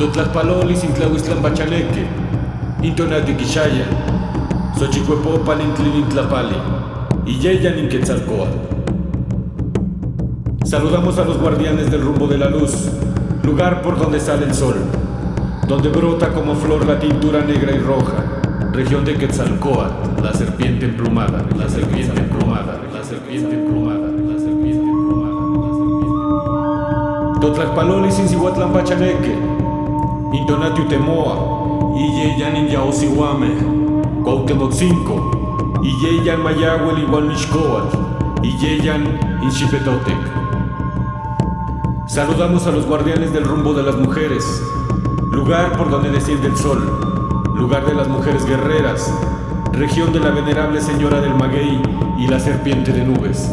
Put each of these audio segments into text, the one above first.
Totlatpaloli Sintlahuistlan Bachaleque, Intonati Quixaya, Xochicuepopa Lintlin Tlapali. Y Yeyan Inquetzalcoatl. Saludamos a los guardianes del rumbo de la luz, lugar por donde sale el sol, donde brota como flor la tintura negra y roja, región de Quetzalcoatl, la serpiente emplumada, la serpiente emplumada, la serpiente emplumada, la serpiente emplumada. Totlakpaloli Sinzihuatlan Bachaneque, Intonatiu Temoa, Iyeyan Yaosihuame, Cuauhtémoc 5, Iyeyan Mayahuel igual Mixcoatl, Iyeyan Inchipetotec. Saludamos a los guardianes del rumbo de las mujeres, lugar por donde desciende el sol, lugar de las mujeres guerreras, región de la venerable señora del maguey y la serpiente de nubes.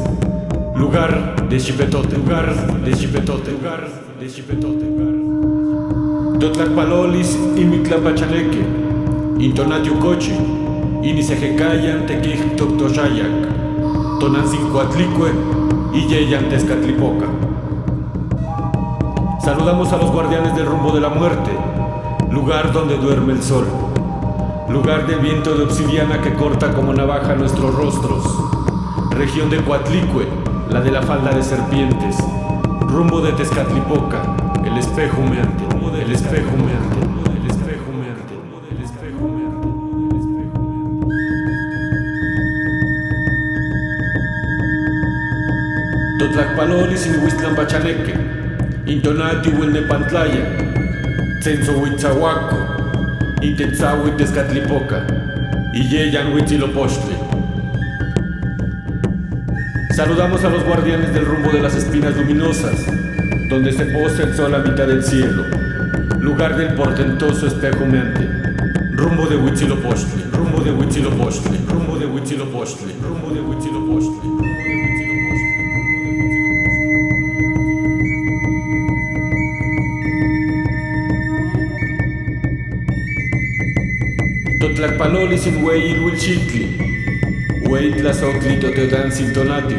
Lugar de Chipetote, lugar de Chipetote, lugar de Chipetote, lugar. Totlakpalolis Imictlapachaneque, Intonatio Cochi, Toctoshayak, Tonancincoatlicue y Yeyan. Saludamos a los guardianes del rumbo de la muerte, lugar donde duerme el sol, lugar del viento de obsidiana que corta como navaja nuestros rostros, región de Coatlicue, la de la falda de serpientes, rumbo de Tezcatlipoca, el espejo humeante, el espejo Totlakpaloli Sinihuistlan Bachaneque, Intonati Huilnepantlaya, Censo Huitzahuaco, Intetzahui Tezcatlipoca, Iyeyan Huitzilopochtli. Saludamos a los guardianes del rumbo de las espinas luminosas, donde se posa el sol a mitad del cielo, lugar del portentoso espejo humeante, rumbo de Huitzilopochtli, rumbo de Huitzilopochtli, rumbo de Huitzilopochtli, rumbo de Huitzilopochtli, rumbo de Huitzilopochtli. Totlakpaloli sin güey Ilhuilchitli, güey Tlazocli Toteotán Sintonatio,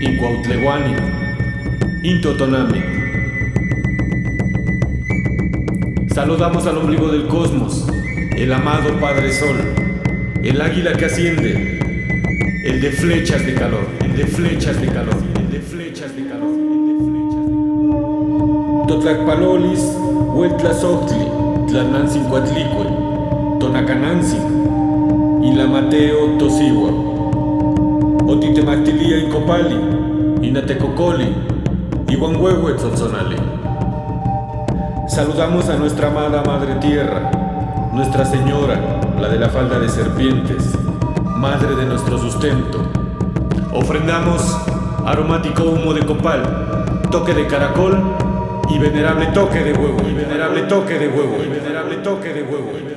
Incuautlehuani, Intotonami. Saludamos al ombligo del cosmos, el amado Padre Sol, el águila que asciende, el de flechas de calor, el de flechas de calor, el de flechas de calor, el de flechas de calor. Totlakpalolis, Hueltlazoctli, Tlanancincuatlicue, Tonacanantzin, Ilamateo Tosigua, Otitemactilia Incopali, Inatecocoli, Iguanhuehuetzotzonali. Saludamos a nuestra amada Madre Tierra, Nuestra Señora, la de la falda de serpientes, Madre de nuestro sustento. Ofrendamos aromático humo de copal, toque de caracol y venerable toque de huevo, venerable toque de huevo, y venerable toque de huevo,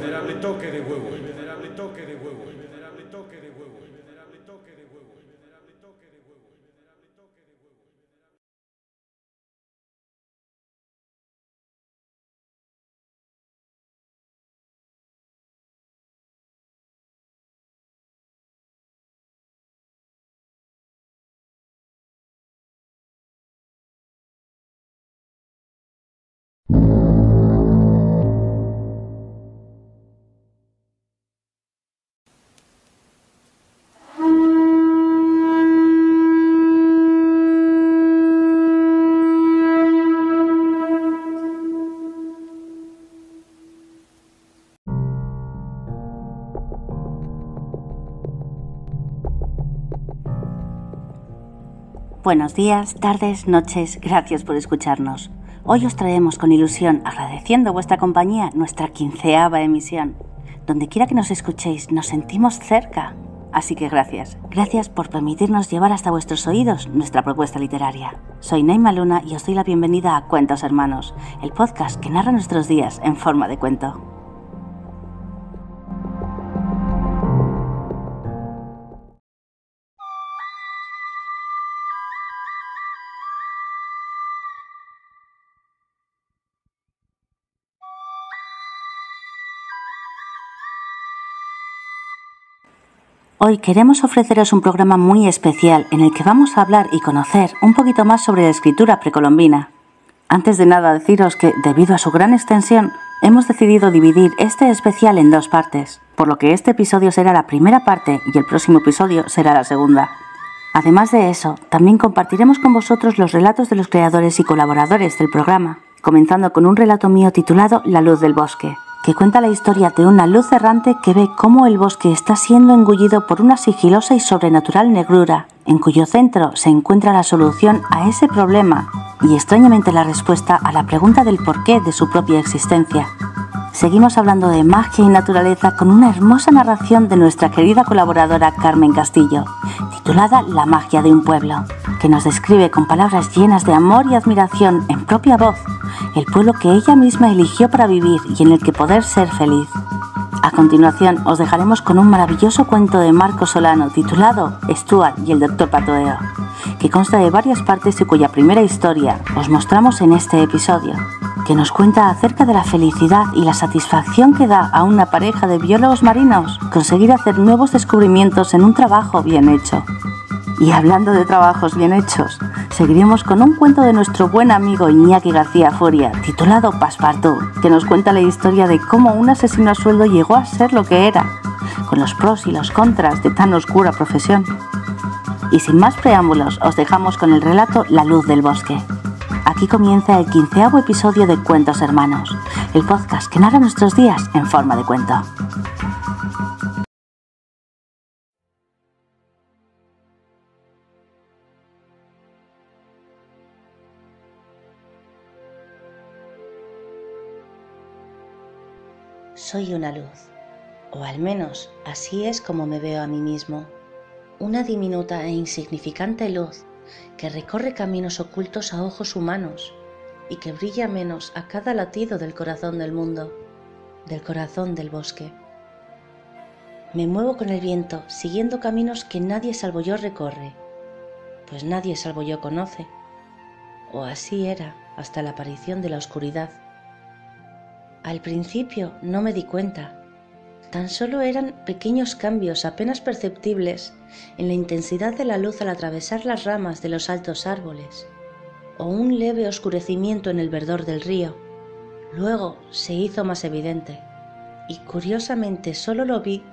you Buenos días, tardes, noches, gracias por escucharnos. Hoy os traemos con ilusión, agradeciendo vuestra compañía, nuestra quinceava emisión. Donde quiera que nos escuchéis, nos sentimos cerca. Así que gracias. Gracias por permitirnos llevar hasta vuestros oídos nuestra propuesta literaria. Soy Neima Luna y os doy la bienvenida a Cuentos Hermanos, el podcast que narra nuestros días en forma de cuento. Hoy queremos ofreceros un programa muy especial en el que vamos a hablar y conocer un poquito más sobre la escritura precolombina. Antes de nada deciros que, debido a su gran extensión, hemos decidido dividir este especial en dos partes, por lo que este episodio será la primera parte y el próximo episodio será la segunda. Además de eso, también compartiremos con vosotros los relatos de los creadores y colaboradores del programa, comenzando con un relato mío titulado La luz del bosque que cuenta la historia de una luz errante que ve cómo el bosque está siendo engullido por una sigilosa y sobrenatural negrura, en cuyo centro se encuentra la solución a ese problema y extrañamente la respuesta a la pregunta del porqué de su propia existencia. Seguimos hablando de magia y naturaleza con una hermosa narración de nuestra querida colaboradora Carmen Castillo, titulada La magia de un pueblo, que nos describe con palabras llenas de amor y admiración en propia voz el pueblo que ella misma eligió para vivir y en el que poder ser feliz. A continuación os dejaremos con un maravilloso cuento de Marco Solano titulado Stuart y el Doctor Patoeo, que consta de varias partes y cuya primera historia os mostramos en este episodio, que nos cuenta acerca de la felicidad y la satisfacción que da a una pareja de biólogos marinos conseguir hacer nuevos descubrimientos en un trabajo bien hecho. Y hablando de trabajos bien hechos, seguiremos con un cuento de nuestro buen amigo Iñaki García Furia, titulado Passepartout, que nos cuenta la historia de cómo un asesino a sueldo llegó a ser lo que era, con los pros y los contras de tan oscura profesión. Y sin más preámbulos, os dejamos con el relato La luz del bosque. Aquí comienza el quinceavo episodio de Cuentos Hermanos, el podcast que narra nuestros días en forma de cuento. Soy una luz, o al menos así es como me veo a mí mismo, una diminuta e insignificante luz que recorre caminos ocultos a ojos humanos y que brilla menos a cada latido del corazón del mundo, del corazón del bosque. Me muevo con el viento siguiendo caminos que nadie salvo yo recorre, pues nadie salvo yo conoce, o así era hasta la aparición de la oscuridad al principio no me di cuenta. Tan solo eran pequeños cambios apenas perceptibles en la intensidad de la luz al atravesar las ramas de los altos árboles, o un leve oscurecimiento en el verdor del río. Luego se hizo más evidente, y curiosamente solo lo vi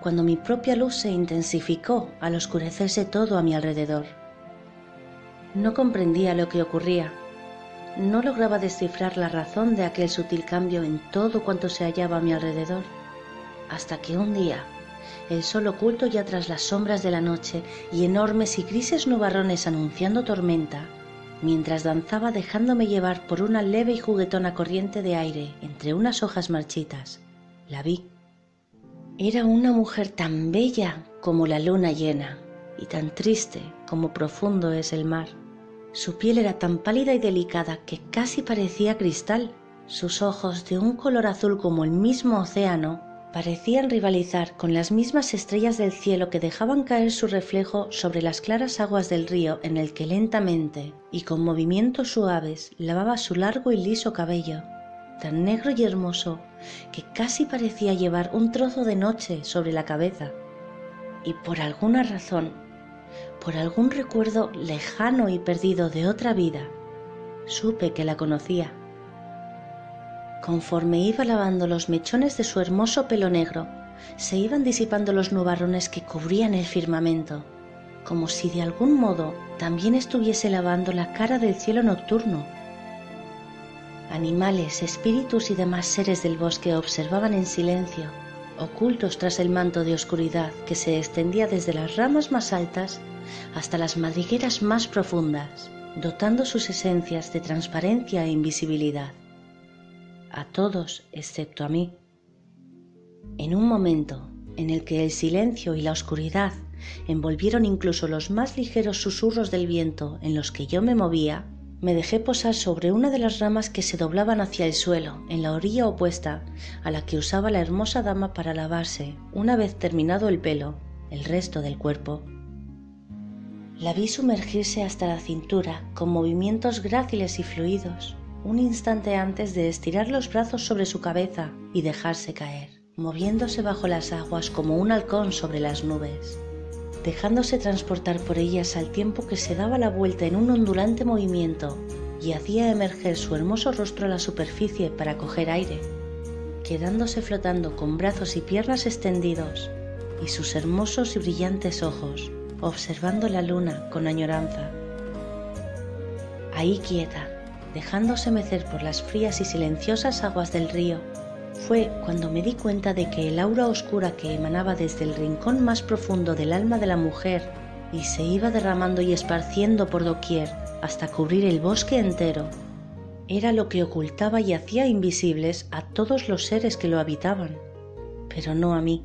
cuando mi propia luz se intensificó al oscurecerse todo a mi alrededor. No comprendía lo que ocurría, no lograba descifrar la razón de aquel sutil cambio en todo cuanto se hallaba a mi alrededor, hasta que un día, el sol oculto ya tras las sombras de la noche y enormes y grises nubarrones anunciando tormenta, mientras danzaba dejándome llevar por una leve y juguetona corriente de aire entre unas hojas marchitas, la vi. Era una mujer tan bella como la luna llena y tan triste como profundo es el mar. Su piel era tan pálida y delicada que casi parecía cristal. Sus ojos, de un color azul como el mismo océano, parecían rivalizar con las mismas estrellas del cielo que dejaban caer su reflejo sobre las claras aguas del río en el que lentamente y con movimientos suaves lavaba su largo y liso cabello, tan negro y hermoso que casi parecía llevar un trozo de noche sobre la cabeza. Y por alguna razón por algún recuerdo lejano y perdido de otra vida, supe que la conocía. Conforme iba lavando los mechones de su hermoso pelo negro, se iban disipando los nubarrones que cubrían el firmamento, como si de algún modo también estuviese lavando la cara del cielo nocturno. Animales, espíritus y demás seres del bosque observaban en silencio, ocultos tras el manto de oscuridad que se extendía desde las ramas más altas hasta las madrigueras más profundas, dotando sus esencias de transparencia e invisibilidad. A todos excepto a mí. En un momento en el que el silencio y la oscuridad envolvieron incluso los más ligeros susurros del viento en los que yo me movía, me dejé posar sobre una de las ramas que se doblaban hacia el suelo, en la orilla opuesta a la que usaba la hermosa dama para lavarse, una vez terminado el pelo, el resto del cuerpo. La vi sumergirse hasta la cintura con movimientos gráciles y fluidos, un instante antes de estirar los brazos sobre su cabeza y dejarse caer, moviéndose bajo las aguas como un halcón sobre las nubes, dejándose transportar por ellas al tiempo que se daba la vuelta en un ondulante movimiento y hacía emerger su hermoso rostro a la superficie para coger aire, quedándose flotando con brazos y piernas extendidos y sus hermosos y brillantes ojos, observando la luna con añoranza. Ahí quieta, dejándose mecer por las frías y silenciosas aguas del río, fue cuando me di cuenta de que el aura oscura que emanaba desde el rincón más profundo del alma de la mujer y se iba derramando y esparciendo por doquier hasta cubrir el bosque entero, era lo que ocultaba y hacía invisibles a todos los seres que lo habitaban, pero no a mí.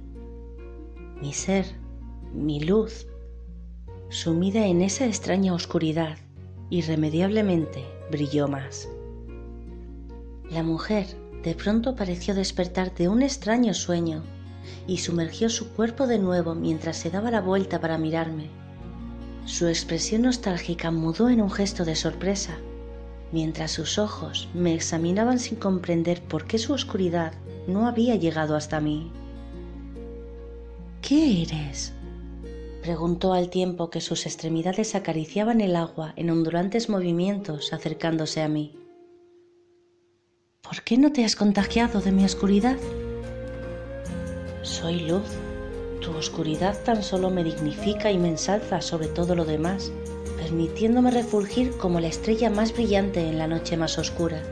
Mi ser, mi luz, sumida en esa extraña oscuridad, irremediablemente brilló más. La mujer de pronto pareció despertar de un extraño sueño y sumergió su cuerpo de nuevo mientras se daba la vuelta para mirarme. Su expresión nostálgica mudó en un gesto de sorpresa, mientras sus ojos me examinaban sin comprender por qué su oscuridad no había llegado hasta mí. ¿Qué eres? Preguntó al tiempo que sus extremidades acariciaban el agua en ondulantes movimientos acercándose a mí. ¿Por qué no te has contagiado de mi oscuridad? Soy luz. Tu oscuridad tan solo me dignifica y me ensalza sobre todo lo demás, permitiéndome refulgir como la estrella más brillante en la noche más oscura.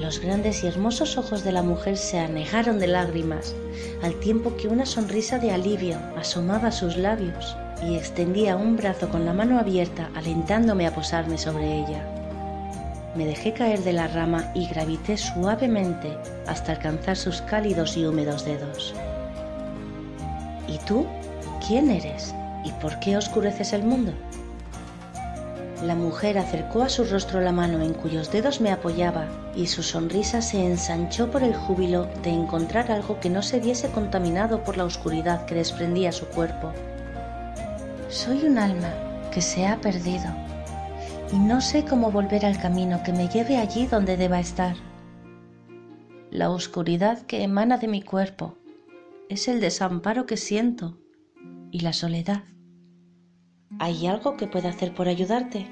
Los grandes y hermosos ojos de la mujer se anegaron de lágrimas, al tiempo que una sonrisa de alivio asomaba sus labios y extendía un brazo con la mano abierta alentándome a posarme sobre ella. Me dejé caer de la rama y gravité suavemente hasta alcanzar sus cálidos y húmedos dedos. ¿Y tú? ¿Quién eres? ¿Y por qué oscureces el mundo? La mujer acercó a su rostro la mano en cuyos dedos me apoyaba y su sonrisa se ensanchó por el júbilo de encontrar algo que no se viese contaminado por la oscuridad que desprendía su cuerpo. Soy un alma que se ha perdido y no sé cómo volver al camino que me lleve allí donde deba estar. La oscuridad que emana de mi cuerpo es el desamparo que siento y la soledad. ¿Hay algo que pueda hacer por ayudarte?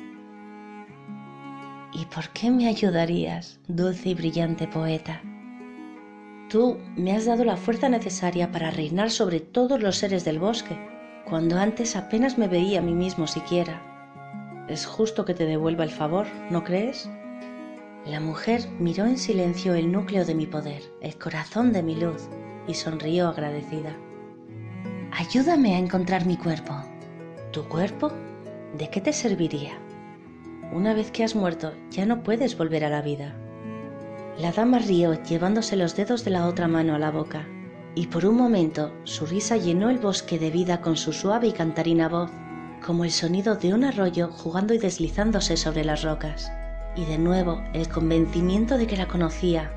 ¿Y por qué me ayudarías, dulce y brillante poeta? Tú me has dado la fuerza necesaria para reinar sobre todos los seres del bosque, cuando antes apenas me veía a mí mismo siquiera. Es justo que te devuelva el favor, ¿no crees? La mujer miró en silencio el núcleo de mi poder, el corazón de mi luz, y sonrió agradecida. Ayúdame a encontrar mi cuerpo, ¿Tu cuerpo? ¿De qué te serviría? Una vez que has muerto, ya no puedes volver a la vida. La dama rió llevándose los dedos de la otra mano a la boca, y por un momento su risa llenó el bosque de vida con su suave y cantarina voz, como el sonido de un arroyo jugando y deslizándose sobre las rocas. Y de nuevo el convencimiento de que la conocía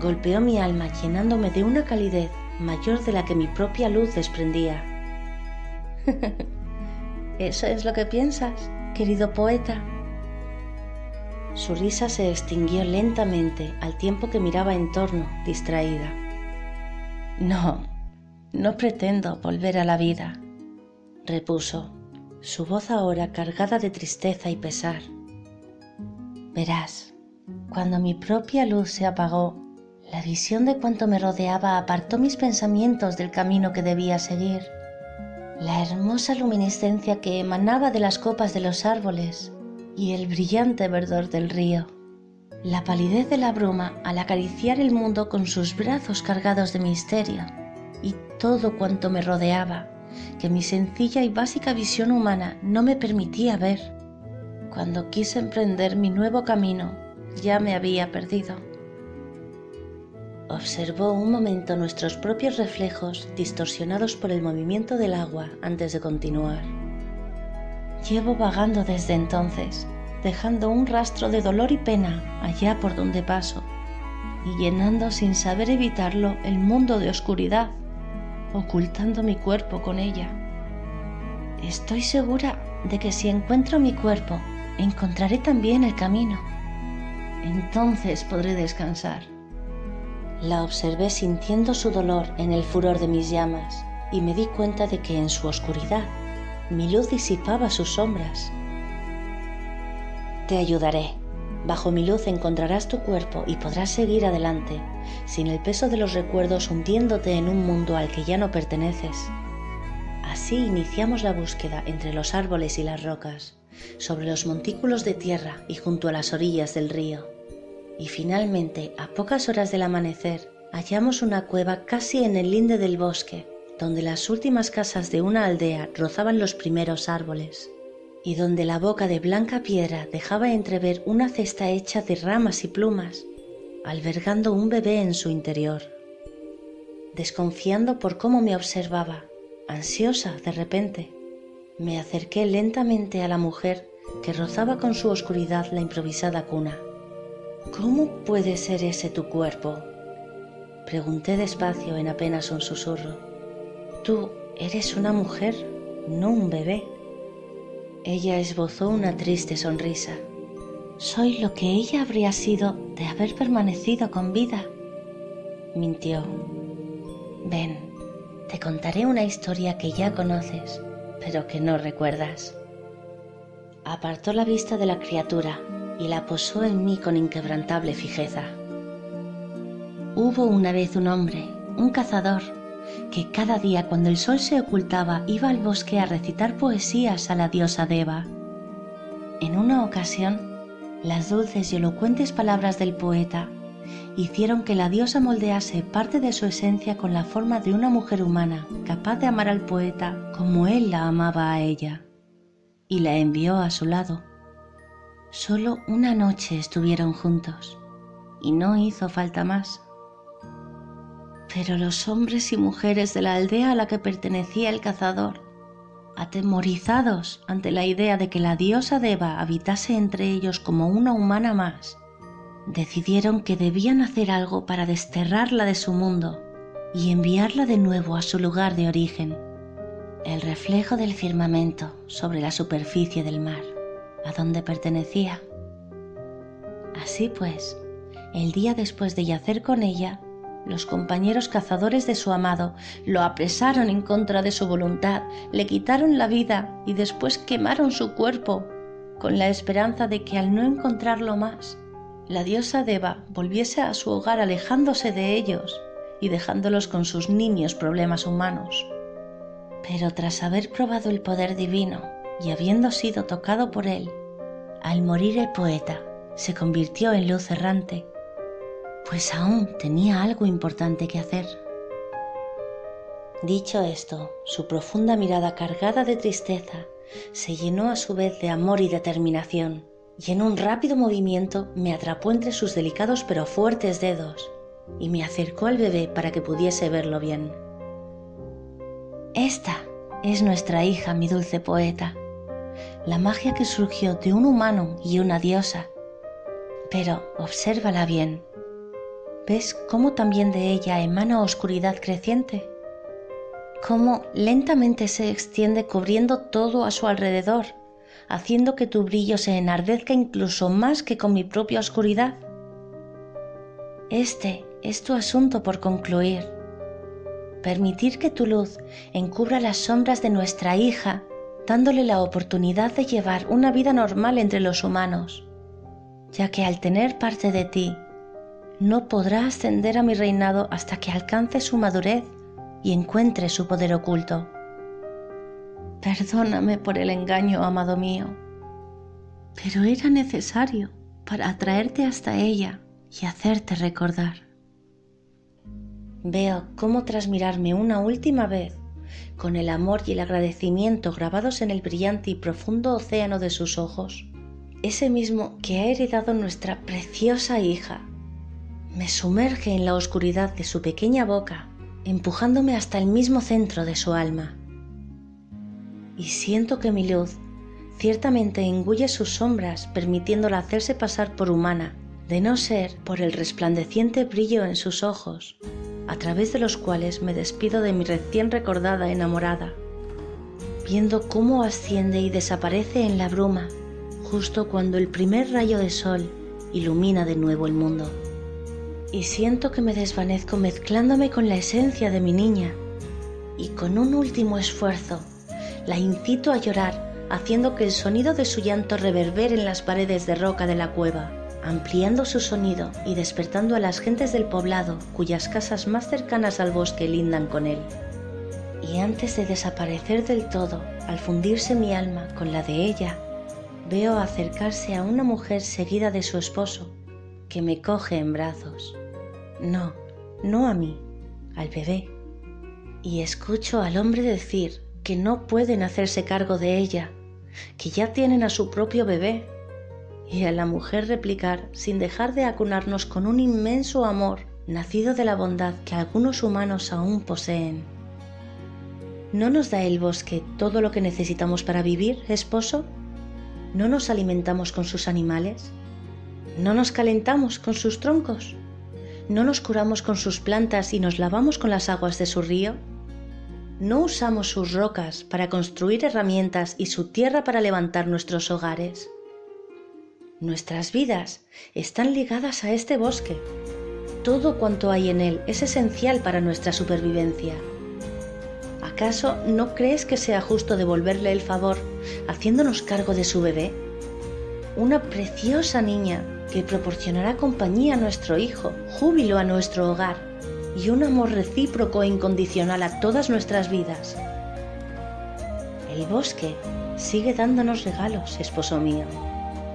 golpeó mi alma llenándome de una calidez mayor de la que mi propia luz desprendía. ¿Eso es lo que piensas, querido poeta? Su risa se extinguió lentamente al tiempo que miraba en torno, distraída. No, no pretendo volver a la vida, repuso, su voz ahora cargada de tristeza y pesar. Verás, cuando mi propia luz se apagó, la visión de cuanto me rodeaba apartó mis pensamientos del camino que debía seguir la hermosa luminiscencia que emanaba de las copas de los árboles y el brillante verdor del río, la palidez de la bruma al acariciar el mundo con sus brazos cargados de misterio y todo cuanto me rodeaba que mi sencilla y básica visión humana no me permitía ver. Cuando quise emprender mi nuevo camino, ya me había perdido. Observó un momento nuestros propios reflejos distorsionados por el movimiento del agua antes de continuar. Llevo vagando desde entonces, dejando un rastro de dolor y pena allá por donde paso, y llenando sin saber evitarlo el mundo de oscuridad, ocultando mi cuerpo con ella. Estoy segura de que si encuentro mi cuerpo, encontraré también el camino. Entonces podré descansar La observé sintiendo su dolor en el furor de mis llamas y me di cuenta de que en su oscuridad mi luz disipaba sus sombras. Te ayudaré. Bajo mi luz encontrarás tu cuerpo y podrás seguir adelante, sin el peso de los recuerdos hundiéndote en un mundo al que ya no perteneces. Así iniciamos la búsqueda entre los árboles y las rocas, sobre los montículos de tierra y junto a las orillas del río. Y finalmente, a pocas horas del amanecer, hallamos una cueva casi en el linde del bosque, donde las últimas casas de una aldea rozaban los primeros árboles, y donde la boca de blanca piedra dejaba entrever una cesta hecha de ramas y plumas, albergando un bebé en su interior. Desconfiando por cómo me observaba, ansiosa de repente, me acerqué lentamente a la mujer que rozaba con su oscuridad la improvisada cuna. ¿Cómo puede ser ese tu cuerpo? Pregunté despacio en apenas un susurro. Tú eres una mujer, no un bebé. Ella esbozó una triste sonrisa. Soy lo que ella habría sido de haber permanecido con vida. Mintió. Ven, te contaré una historia que ya conoces, pero que no recuerdas. Apartó la vista de la criatura y la posó en mí con inquebrantable fijeza. Hubo una vez un hombre, un cazador, que cada día cuando el sol se ocultaba iba al bosque a recitar poesías a la diosa Deva. En una ocasión, las dulces y elocuentes palabras del poeta hicieron que la diosa moldease parte de su esencia con la forma de una mujer humana capaz de amar al poeta como él la amaba a ella, y la envió a su lado. Solo una noche estuvieron juntos, y no hizo falta más. Pero los hombres y mujeres de la aldea a la que pertenecía el cazador, atemorizados ante la idea de que la diosa Deva habitase entre ellos como una humana más, decidieron que debían hacer algo para desterrarla de su mundo y enviarla de nuevo a su lugar de origen, el reflejo del firmamento sobre la superficie del mar, a donde pertenecía. Así pues, el día después de yacer con ella, los compañeros cazadores de su amado lo apresaron en contra de su voluntad, le quitaron la vida y después quemaron su cuerpo, con la esperanza de que al no encontrarlo más, la diosa Deva volviese a su hogar alejándose de ellos y dejándolos con sus niños problemas humanos. Pero tras haber probado el poder divino y habiendo sido tocado por él, al morir el poeta se convirtió en luz errante, pues aún tenía algo importante que hacer. Dicho esto, su profunda mirada cargada de tristeza se llenó a su vez de amor y determinación y en un rápido movimiento me atrapó entre sus delicados pero fuertes dedos y me acercó al bebé para que pudiese verlo bien. Esta es nuestra hija, mi dulce poeta, la magia que surgió de un humano y una diosa. Pero obsérvala bien. ¿Ves cómo también de ella emana oscuridad creciente? Cómo lentamente se extiende cubriendo todo a su alrededor haciendo que tu brillo se enardezca incluso más que con mi propia oscuridad. Este es tu asunto por concluir. Permitir que tu luz encubra las sombras de nuestra hija, dándole la oportunidad de llevar una vida normal entre los humanos, ya que al tener parte de ti, no podrá ascender a mi reinado hasta que alcance su madurez y encuentre su poder oculto. Perdóname por el engaño, amado mío, pero era necesario para atraerte hasta ella y hacerte recordar. Veo cómo tras mirarme una última vez, con el amor y el agradecimiento grabados en el brillante y profundo océano de sus ojos, ese mismo que ha heredado nuestra preciosa hija, me sumerge en la oscuridad de su pequeña boca, empujándome hasta el mismo centro de su alma. Y siento que mi luz ciertamente engulle sus sombras permitiéndola hacerse pasar por humana, de no ser por el resplandeciente brillo en sus ojos, a través de los cuales me despido de mi recién recordada enamorada, viendo cómo asciende y desaparece en la bruma justo cuando el primer rayo de sol ilumina de nuevo el mundo. y siento que me desvanezco mezclándome con la esencia de mi niña. Y con un último esfuerzo, la incito a llorar, haciendo que el sonido de su llanto reverbere en las paredes de roca de la cueva, ampliando su sonido y despertando a las gentes del poblado cuyas casas más cercanas al bosque lindan con él. Y antes de desaparecer del todo, al fundirse mi alma con la de ella, veo acercarse a una mujer seguida de su esposo, que me coge en brazos. No, no a mí, al bebé. Y escucho al hombre decir que no pueden hacerse cargo de ella, que ya tienen a su propio bebé. Y a la mujer replicar sin dejar de acunarnos con un inmenso amor nacido de la bondad que algunos humanos aún poseen. ¿No nos da el bosque todo lo que necesitamos para vivir, esposo? ¿No nos alimentamos con sus animales? ¿No nos calentamos con sus troncos? ¿No nos curamos con sus plantas y nos lavamos con las aguas de su río? ¿No usamos sus rocas para construir herramientas y su tierra para levantar nuestros hogares? Nuestras vidas están ligadas a este bosque. Todo cuanto hay en él es esencial para nuestra supervivencia. ¿Acaso no crees que sea justo devolverle el favor haciéndonos cargo de su bebé? Una preciosa niña que proporcionará compañía a nuestro hijo, júbilo a nuestro hogar y un amor recíproco e incondicional a todas nuestras vidas. El bosque sigue dándonos regalos, esposo mío,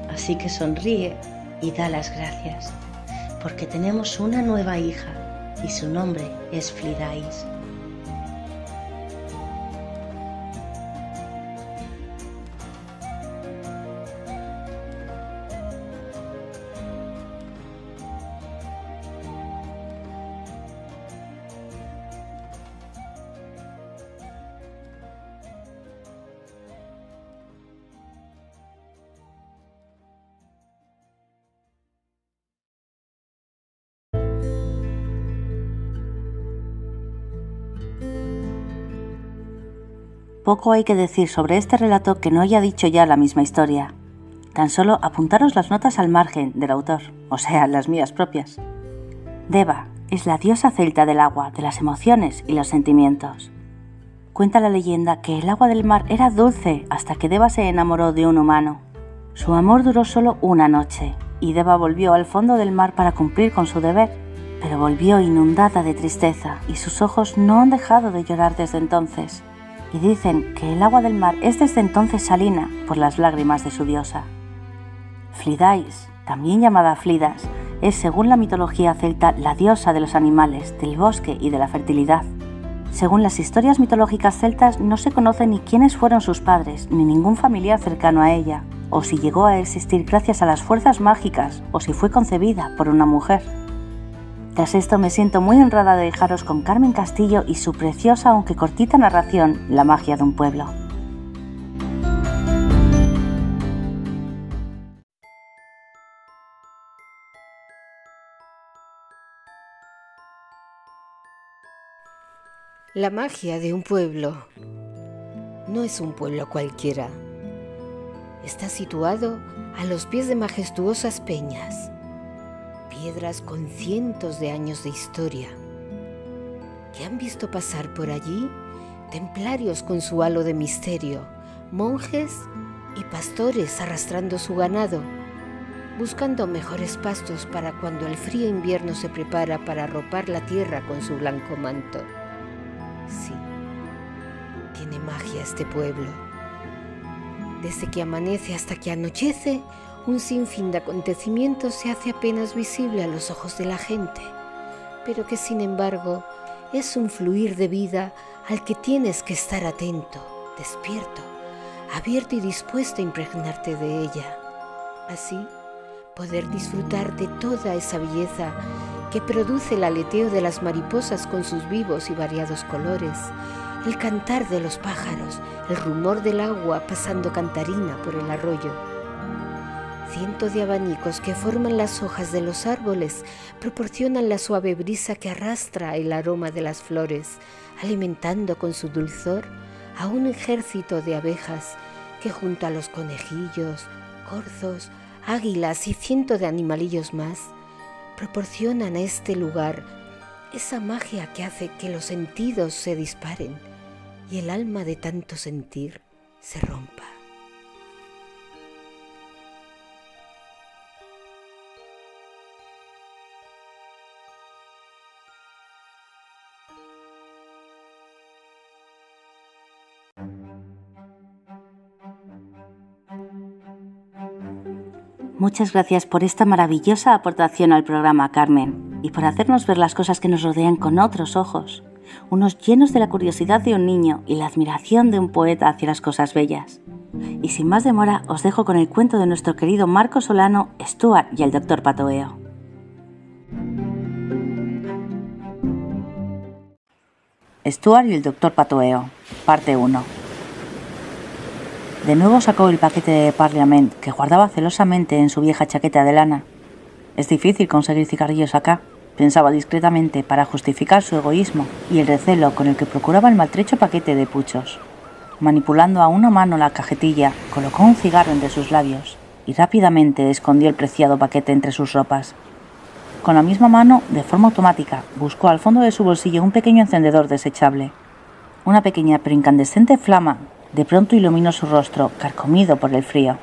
así que sonríe y da las gracias, porque tenemos una nueva hija y su nombre es Flidais. Poco hay que decir sobre este relato que no haya dicho ya la misma historia. Tan solo apuntaros las notas al margen del autor, o sea, las mías propias. Deva es la diosa celta del agua, de las emociones y los sentimientos. Cuenta la leyenda que el agua del mar era dulce hasta que Deva se enamoró de un humano. Su amor duró solo una noche y Deva volvió al fondo del mar para cumplir con su deber, pero volvió inundada de tristeza y sus ojos no han dejado de llorar desde entonces y dicen que el agua del mar es desde entonces salina por las lágrimas de su diosa. Flidais, también llamada Flidas, es según la mitología celta la diosa de los animales, del bosque y de la fertilidad. Según las historias mitológicas celtas no se conoce ni quiénes fueron sus padres, ni ningún familiar cercano a ella, o si llegó a existir gracias a las fuerzas mágicas, o si fue concebida por una mujer. Tras esto me siento muy honrada de dejaros con Carmen Castillo y su preciosa aunque cortita narración La magia de un pueblo. La magia de un pueblo no es un pueblo cualquiera. Está situado a los pies de majestuosas peñas piedras con cientos de años de historia, que han visto pasar por allí templarios con su halo de misterio, monjes y pastores arrastrando su ganado, buscando mejores pastos para cuando el frío invierno se prepara para arropar la tierra con su blanco manto. Sí, tiene magia este pueblo. Desde que amanece hasta que anochece, un sinfín de acontecimientos se hace apenas visible a los ojos de la gente, pero que sin embargo es un fluir de vida al que tienes que estar atento, despierto, abierto y dispuesto a impregnarte de ella. Así, poder disfrutar de toda esa belleza que produce el aleteo de las mariposas con sus vivos y variados colores, el cantar de los pájaros, el rumor del agua pasando cantarina por el arroyo Cientos de abanicos que forman las hojas de los árboles proporcionan la suave brisa que arrastra el aroma de las flores, alimentando con su dulzor a un ejército de abejas que junto a los conejillos, corzos, águilas y cientos de animalillos más, proporcionan a este lugar esa magia que hace que los sentidos se disparen y el alma de tanto sentir se rompa. Muchas gracias por esta maravillosa aportación al programa, Carmen, y por hacernos ver las cosas que nos rodean con otros ojos, unos llenos de la curiosidad de un niño y la admiración de un poeta hacia las cosas bellas. Y sin más demora, os dejo con el cuento de nuestro querido Marco Solano, Stuart y el doctor Patoeo. Stuart y el doctor Patoeo, parte 1. De nuevo sacó el paquete de Parliament que guardaba celosamente en su vieja chaqueta de lana. Es difícil conseguir cigarrillos acá, pensaba discretamente para justificar su egoísmo y el recelo con el que procuraba el maltrecho paquete de puchos. Manipulando a una mano la cajetilla, colocó un cigarro entre sus labios y rápidamente escondió el preciado paquete entre sus ropas. Con la misma mano, de forma automática, buscó al fondo de su bolsillo un pequeño encendedor desechable. Una pequeña pero incandescente flama de pronto iluminó su rostro, carcomido por el frío,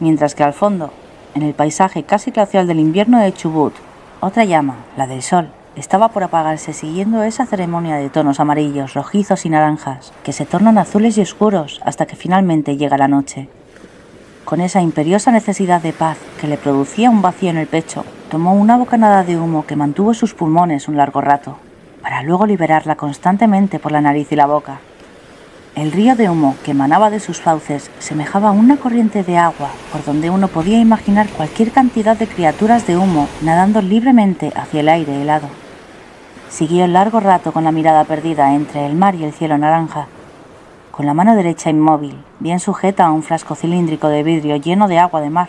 mientras que al fondo, en el paisaje casi glacial del invierno de Chubut, otra llama, la del sol, estaba por apagarse siguiendo esa ceremonia de tonos amarillos, rojizos y naranjas, que se tornan azules y oscuros hasta que finalmente llega la noche. Con esa imperiosa necesidad de paz que le producía un vacío en el pecho, tomó una bocanada de humo que mantuvo sus pulmones un largo rato, para luego liberarla constantemente por la nariz y la boca, el río de humo que emanaba de sus fauces semejaba una corriente de agua por donde uno podía imaginar cualquier cantidad de criaturas de humo nadando libremente hacia el aire helado. Siguió largo rato con la mirada perdida entre el mar y el cielo naranja, con la mano derecha inmóvil, bien sujeta a un frasco cilíndrico de vidrio lleno de agua de mar.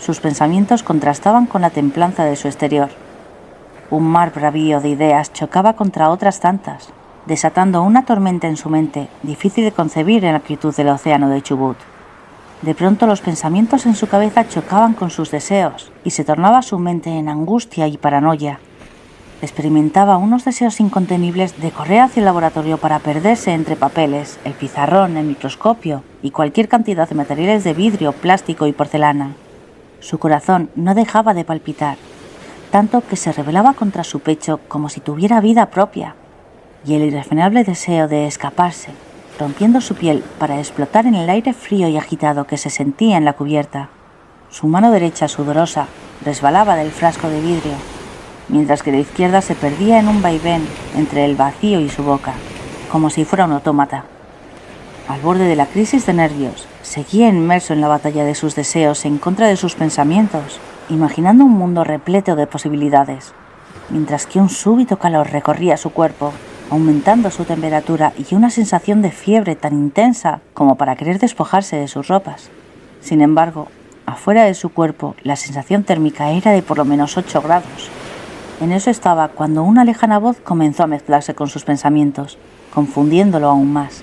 Sus pensamientos contrastaban con la templanza de su exterior. Un mar bravío de ideas chocaba contra otras tantas, desatando una tormenta en su mente, difícil de concebir en la quietud del océano de Chubut. De pronto los pensamientos en su cabeza chocaban con sus deseos y se tornaba su mente en angustia y paranoia. Experimentaba unos deseos incontenibles de correr hacia el laboratorio para perderse entre papeles, el pizarrón, el microscopio y cualquier cantidad de materiales de vidrio, plástico y porcelana. Su corazón no dejaba de palpitar, tanto que se rebelaba contra su pecho como si tuviera vida propia y el irrefrenable deseo de escaparse, rompiendo su piel para explotar en el aire frío y agitado que se sentía en la cubierta. Su mano derecha sudorosa resbalaba del frasco de vidrio, mientras que la izquierda se perdía en un vaivén entre el vacío y su boca, como si fuera un autómata. Al borde de la crisis de nervios, seguía inmerso en la batalla de sus deseos en contra de sus pensamientos, imaginando un mundo repleto de posibilidades, mientras que un súbito calor recorría su cuerpo aumentando su temperatura y una sensación de fiebre tan intensa como para querer despojarse de sus ropas. Sin embargo, afuera de su cuerpo la sensación térmica era de por lo menos 8 grados. En eso estaba cuando una lejana voz comenzó a mezclarse con sus pensamientos, confundiéndolo aún más.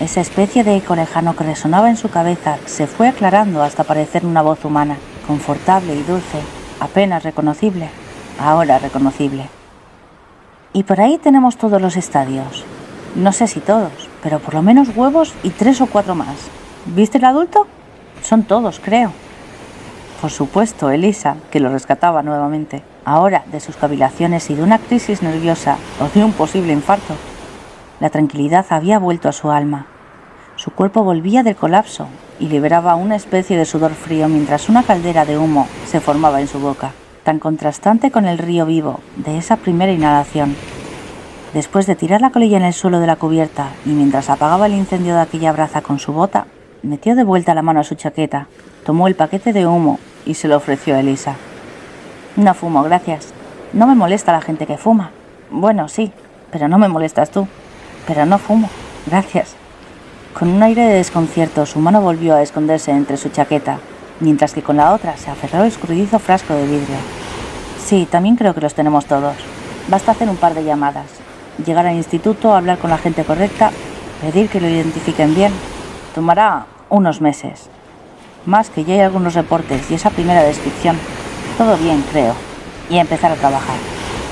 Esa especie de eco lejano que resonaba en su cabeza se fue aclarando hasta parecer una voz humana, confortable y dulce, apenas reconocible, ahora reconocible. Y por ahí tenemos todos los estadios. No sé si todos, pero por lo menos huevos y tres o cuatro más. ¿Viste el adulto? Son todos, creo. Por supuesto, Elisa, que lo rescataba nuevamente, ahora de sus cavilaciones y de una crisis nerviosa o de un posible infarto. La tranquilidad había vuelto a su alma. Su cuerpo volvía del colapso y liberaba una especie de sudor frío mientras una caldera de humo se formaba en su boca tan contrastante con el río vivo de esa primera inhalación. Después de tirar la colilla en el suelo de la cubierta y mientras apagaba el incendio de aquella braza con su bota, metió de vuelta la mano a su chaqueta, tomó el paquete de humo y se lo ofreció a Elisa. No fumo, gracias. No me molesta la gente que fuma. Bueno, sí, pero no me molestas tú. Pero no fumo, gracias. Con un aire de desconcierto, su mano volvió a esconderse entre su chaqueta mientras que con la otra se aferró el escurridizo frasco de vidrio. Sí, también creo que los tenemos todos. Basta hacer un par de llamadas, llegar al instituto, hablar con la gente correcta, pedir que lo identifiquen bien. Tomará unos meses. Más que ya hay algunos reportes y esa primera descripción. Todo bien, creo. y empezar a trabajar.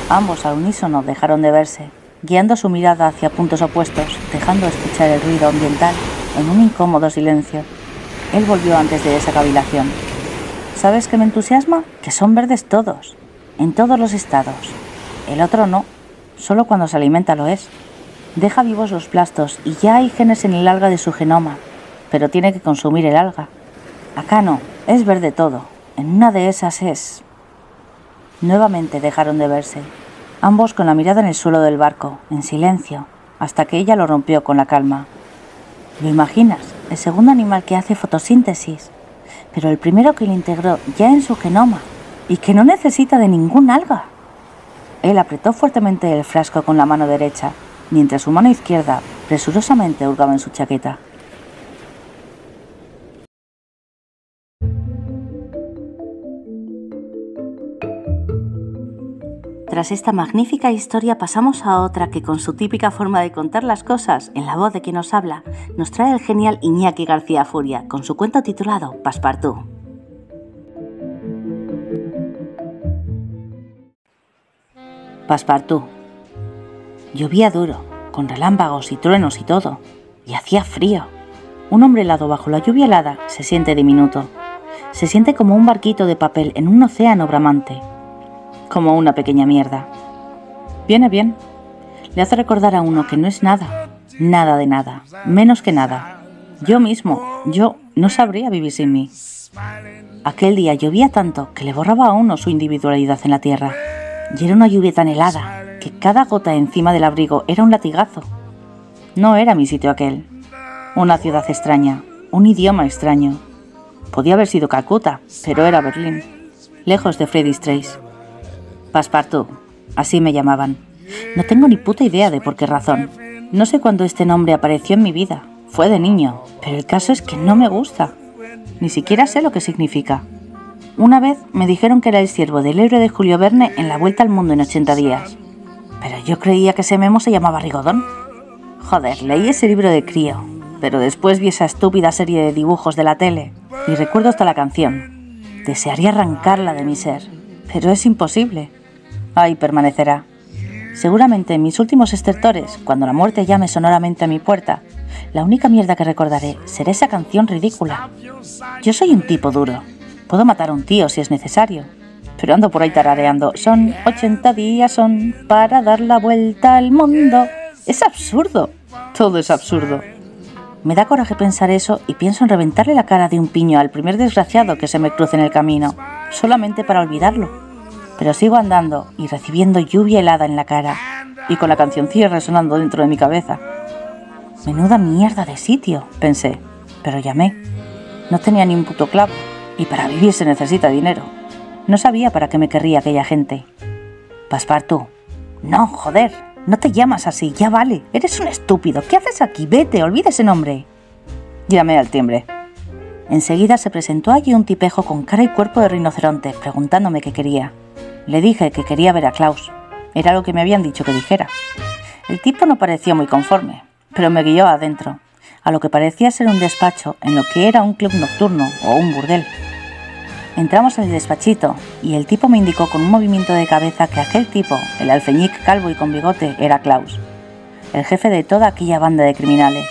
Ambos al unísono dejaron de verse, guiando su mirada hacia puntos opuestos, dejando escuchar el ruido ambiental en un incómodo silencio. Él volvió antes de esa cavilación. ¿Sabes qué me entusiasma? Que son verdes todos, en todos los estados. El otro no, solo cuando se alimenta lo es. Deja vivos los plastos y ya hay genes en el alga de su genoma, pero tiene que consumir el alga. Acá no, es verde todo. En una de esas es... Nuevamente dejaron de verse, ambos con la mirada en el suelo del barco, en silencio, hasta que ella lo rompió con la calma. ¿Lo imaginas? El segundo animal que hace fotosíntesis, pero el primero que lo integró ya en su genoma y que no necesita de ningún alga. Él apretó fuertemente el frasco con la mano derecha, mientras su mano izquierda presurosamente hurgaba en su chaqueta. Tras esta magnífica historia pasamos a otra que con su típica forma de contar las cosas, en la voz de quien nos habla, nos trae el genial Iñaki García Furia con su cuento titulado Paspartú. Paspartú. Llovía duro, con relámpagos y truenos y todo, y hacía frío. Un hombre helado bajo la lluvia helada se siente diminuto. Se siente como un barquito de papel en un océano bramante como una pequeña mierda. Viene bien. Le hace recordar a uno que no es nada, nada de nada, menos que nada. Yo mismo, yo no sabría vivir sin mí. Aquel día llovía tanto que le borraba a uno su individualidad en la tierra. Y era una lluvia tan helada que cada gota encima del abrigo era un latigazo. No era mi sitio aquel. Una ciudad extraña, un idioma extraño. Podía haber sido Calcuta, pero era Berlín, lejos de Freddy's Trace. Así me llamaban. No tengo ni puta idea de por qué razón. No sé cuándo este nombre apareció en mi vida. Fue de niño, pero el caso es que no me gusta. Ni siquiera sé lo que significa. Una vez me dijeron que era el siervo del héroe de Julio Verne en la vuelta al mundo en 80 días. Pero yo creía que ese memo se llamaba Rigodón. Joder, leí ese libro de crío, pero después vi esa estúpida serie de dibujos de la tele y recuerdo hasta la canción. Desearía arrancarla de mi ser, pero es imposible ahí permanecerá. Seguramente en mis últimos estertores, cuando la muerte llame sonoramente a mi puerta, la única mierda que recordaré será esa canción ridícula. Yo soy un tipo duro. Puedo matar a un tío si es necesario. Pero ando por ahí tarareando. Son 80 días, son para dar la vuelta al mundo. Es absurdo. Todo es absurdo. Me da coraje pensar eso y pienso en reventarle la cara de un piño al primer desgraciado que se me cruce en el camino, solamente para olvidarlo pero sigo andando y recibiendo lluvia helada en la cara y con la cancioncilla resonando dentro de mi cabeza. Menuda mierda de sitio, pensé, pero llamé. No tenía ni un puto clavo y para vivir se necesita dinero. No sabía para qué me querría aquella gente. Paspartu. No, joder, no te llamas así, ya vale. Eres un estúpido. ¿Qué haces aquí? Vete, olvida ese nombre. Llamé al timbre. Enseguida se presentó allí un tipejo con cara y cuerpo de rinoceronte, preguntándome qué quería. Le dije que quería ver a Klaus. Era lo que me habían dicho que dijera. El tipo no parecía muy conforme, pero me guió adentro, a lo que parecía ser un despacho en lo que era un club nocturno o un burdel. Entramos en el despachito y el tipo me indicó con un movimiento de cabeza que aquel tipo, el alfeñic calvo y con bigote, era Klaus, el jefe de toda aquella banda de criminales.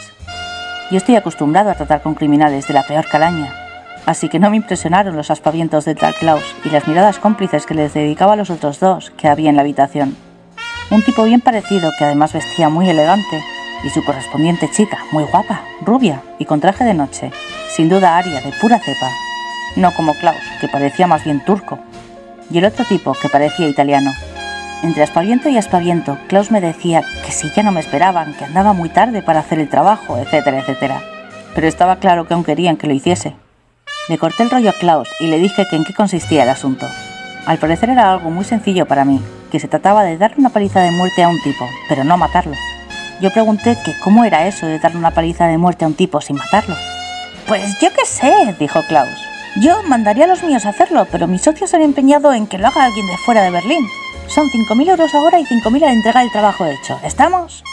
Yo estoy acostumbrado a tratar con criminales de la peor calaña, así que no me impresionaron los aspavientos de tal Klaus y las miradas cómplices que les dedicaba a los otros dos que había en la habitación. Un tipo bien parecido que además vestía muy elegante y su correspondiente chica, muy guapa, rubia y con traje de noche, sin duda aria, de pura cepa. No como Klaus, que parecía más bien turco, y el otro tipo que parecía italiano. Entre aspaviento y aspaviento, Klaus me decía que si ya no me esperaban, que andaba muy tarde para hacer el trabajo, etcétera, etcétera. Pero estaba claro que aún querían que lo hiciese, le corté el rollo a Klaus y le dije que en qué consistía el asunto. Al parecer era algo muy sencillo para mí, que se trataba de darle una paliza de muerte a un tipo, pero no matarlo. Yo pregunté que cómo era eso de darle una paliza de muerte a un tipo sin matarlo. Pues yo qué sé, dijo Klaus. Yo mandaría a los míos a hacerlo, pero mis socios han empeñado en que lo haga alguien de fuera de Berlín. Son 5.000 euros ahora y 5.000 al entregar el trabajo hecho. ¿Estamos?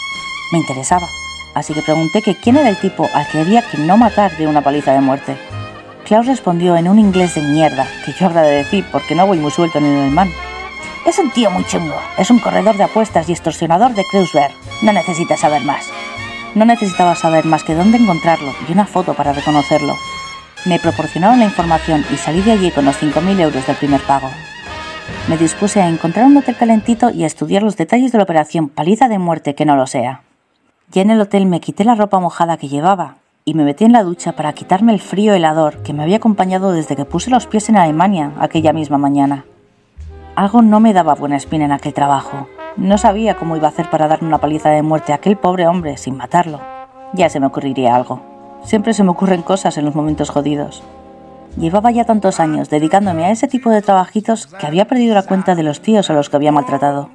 Me interesaba, así que pregunté que quién era el tipo al que había que no matar de una paliza de muerte. Klaus respondió en un inglés de mierda, que yo agradecí porque no voy muy suelto en el alemán. Es un tío muy chungo. Es un corredor de apuestas y extorsionador de Kreuzberg. No necesitas saber más. No necesitaba saber más que dónde encontrarlo y una foto para reconocerlo. Me proporcionaron la información y salí de allí con los 5.000 euros del primer pago. Me dispuse a encontrar un hotel calentito y a estudiar los detalles de la operación paliza de muerte que no lo sea. Ya en el hotel me quité la ropa mojada que llevaba y me metí en la ducha para quitarme el frío helador que me había acompañado desde que puse los pies en Alemania aquella misma mañana. Algo no me daba buena espina en aquel trabajo. No sabía cómo iba a hacer para darme una paliza de muerte a aquel pobre hombre sin matarlo. Ya se me ocurriría algo. Siempre se me ocurren cosas en los momentos jodidos. Llevaba ya tantos años dedicándome a ese tipo de trabajitos que había perdido la cuenta de los tíos a los que había maltratado.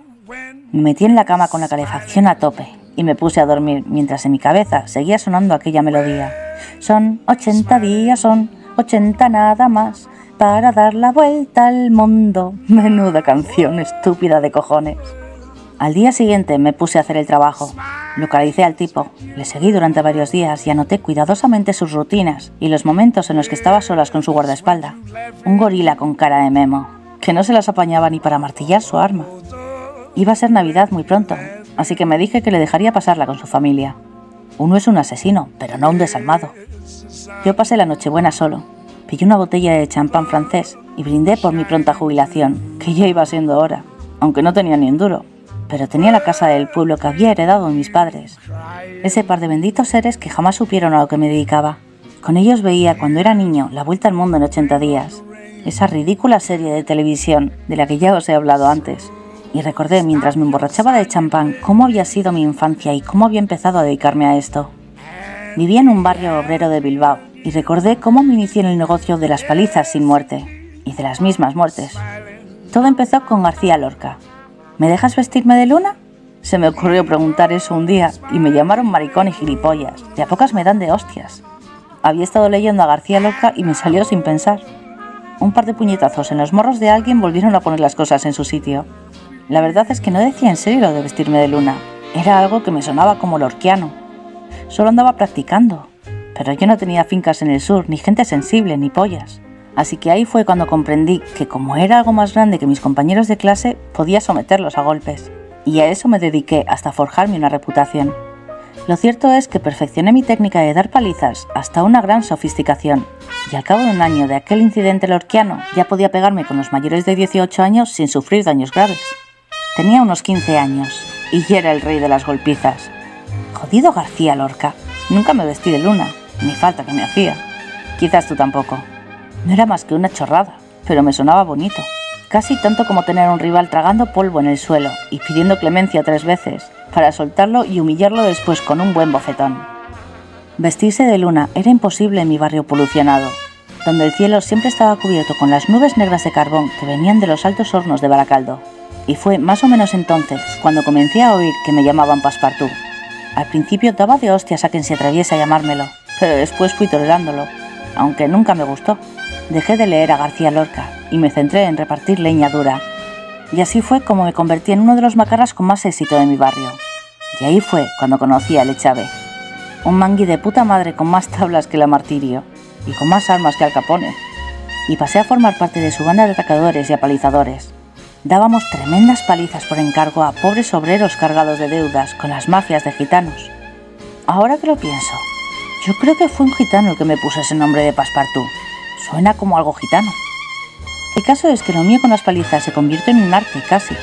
Me metí en la cama con la calefacción a tope y me puse a dormir mientras en mi cabeza seguía sonando aquella melodía. Son 80 días, son 80 nada más para dar la vuelta al mundo. Menuda canción estúpida de cojones. Al día siguiente me puse a hacer el trabajo. Localicé al tipo, le seguí durante varios días y anoté cuidadosamente sus rutinas y los momentos en los que estaba solas con su guardaespalda. Un gorila con cara de memo, que no se las apañaba ni para martillar su arma. Iba a ser Navidad muy pronto, así que me dije que le dejaría pasarla con su familia. Uno es un asesino, pero no un desalmado. Yo pasé la Nochebuena solo. Pillé una botella de champán francés y brindé por mi pronta jubilación, que ya iba siendo hora, aunque no tenía ni un duro pero tenía la casa del pueblo que había heredado mis padres. Ese par de benditos seres que jamás supieron a lo que me dedicaba. Con ellos veía cuando era niño La Vuelta al Mundo en 80 días, esa ridícula serie de televisión de la que ya os he hablado antes, y recordé mientras me emborrachaba de champán cómo había sido mi infancia y cómo había empezado a dedicarme a esto. Vivía en un barrio obrero de Bilbao y recordé cómo me inicié en el negocio de las palizas sin muerte y de las mismas muertes. Todo empezó con García Lorca, ¿Me dejas vestirme de luna? Se me ocurrió preguntar eso un día y me llamaron maricón y gilipollas. De a pocas me dan de hostias. Había estado leyendo a García Lorca y me salió sin pensar. Un par de puñetazos en los morros de alguien volvieron a poner las cosas en su sitio. La verdad es que no decía en serio lo de vestirme de luna. Era algo que me sonaba como lorquiano. Solo andaba practicando. Pero yo no tenía fincas en el sur, ni gente sensible, ni pollas. Así que ahí fue cuando comprendí que como era algo más grande que mis compañeros de clase, podía someterlos a golpes. Y a eso me dediqué hasta forjarme una reputación. Lo cierto es que perfeccioné mi técnica de dar palizas hasta una gran sofisticación, y al cabo de un año de aquel incidente lorquiano ya podía pegarme con los mayores de 18 años sin sufrir daños graves. Tenía unos 15 años, y ya era el rey de las golpizas. Jodido García Lorca, nunca me vestí de luna, ni falta que me hacía. Quizás tú tampoco. No era más que una chorrada, pero me sonaba bonito. Casi tanto como tener un rival tragando polvo en el suelo y pidiendo clemencia tres veces, para soltarlo y humillarlo después con un buen bofetón. Vestirse de luna era imposible en mi barrio polucionado, donde el cielo siempre estaba cubierto con las nubes negras de carbón que venían de los altos hornos de Baracaldo. Y fue más o menos entonces cuando comencé a oír que me llamaban Paspartú. Al principio daba de hostias a quien se atreviese a llamármelo, pero después fui tolerándolo, aunque nunca me gustó dejé de leer a García Lorca y me centré en repartir leña dura. Y así fue como me convertí en uno de los macarras con más éxito de mi barrio. Y ahí fue cuando conocí a Lechave, un mangui de puta madre con más tablas que la Martirio y con más armas que Al Capone. Y pasé a formar parte de su banda de atacadores y apalizadores. Dábamos tremendas palizas por encargo a pobres obreros cargados de deudas con las mafias de gitanos. Ahora que lo pienso, yo creo que fue un gitano el que me puso ese nombre de Paspartú. Suena como algo gitano. El caso es que lo mío con las palizas se convirtió en un arte casi,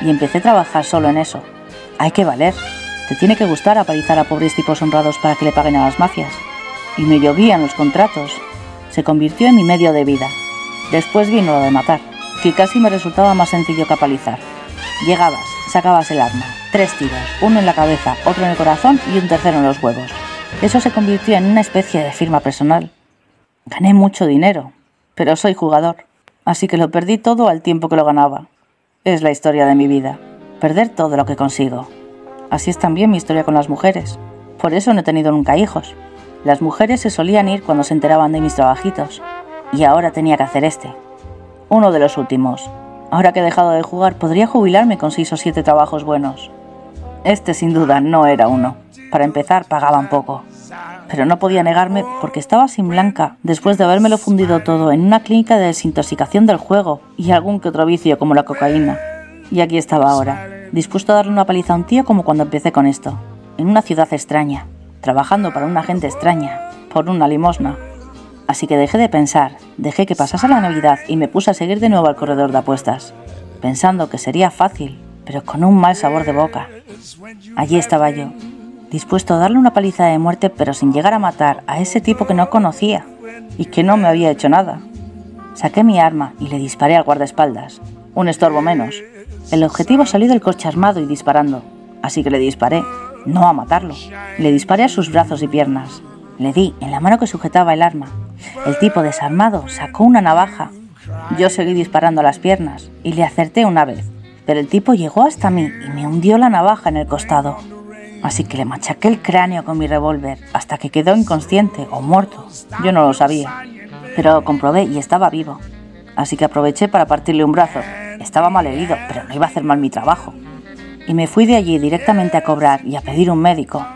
y empecé a trabajar solo en eso. Hay que valer. Te tiene que gustar apalizar a pobres tipos honrados para que le paguen a las mafias. Y me llovían los contratos. Se convirtió en mi medio de vida. Después vino lo de matar, que casi me resultaba más sencillo que apalizar. Llegabas, sacabas el arma, tres tiros, uno en la cabeza, otro en el corazón y un tercero en los huevos. Eso se convirtió en una especie de firma personal. Gané mucho dinero, pero soy jugador, así que lo perdí todo al tiempo que lo ganaba. Es la historia de mi vida, perder todo lo que consigo. Así es también mi historia con las mujeres. Por eso no he tenido nunca hijos. Las mujeres se solían ir cuando se enteraban de mis trabajitos, y ahora tenía que hacer este. Uno de los últimos. Ahora que he dejado de jugar, podría jubilarme con seis o siete trabajos buenos. Este sin duda no era uno. Para empezar, pagaban poco pero no podía negarme porque estaba sin blanca después de habérmelo fundido todo en una clínica de desintoxicación del juego y algún que otro vicio como la cocaína. Y aquí estaba ahora, dispuesto a darle una paliza a un tío como cuando empecé con esto, en una ciudad extraña, trabajando para una gente extraña, por una limosna. Así que dejé de pensar, dejé que pasase la Navidad y me puse a seguir de nuevo al corredor de apuestas, pensando que sería fácil, pero con un mal sabor de boca. Allí estaba yo, dispuesto a darle una paliza de muerte, pero sin llegar a matar a ese tipo que no conocía y que no me había hecho nada. Saqué mi arma y le disparé al guardaespaldas, un estorbo menos. El objetivo salió del coche armado y disparando, así que le disparé, no a matarlo. Le disparé a sus brazos y piernas. Le di en la mano que sujetaba el arma. El tipo desarmado sacó una navaja. Yo seguí disparando las piernas y le acerté una vez, pero el tipo llegó hasta mí y me hundió la navaja en el costado. Así que le machaqué el cráneo con mi revólver hasta que quedó inconsciente o muerto. Yo no lo sabía, pero comprobé y estaba vivo. Así que aproveché para partirle un brazo. Estaba mal herido, pero no iba a hacer mal mi trabajo. Y me fui de allí directamente a cobrar y a pedir un médico.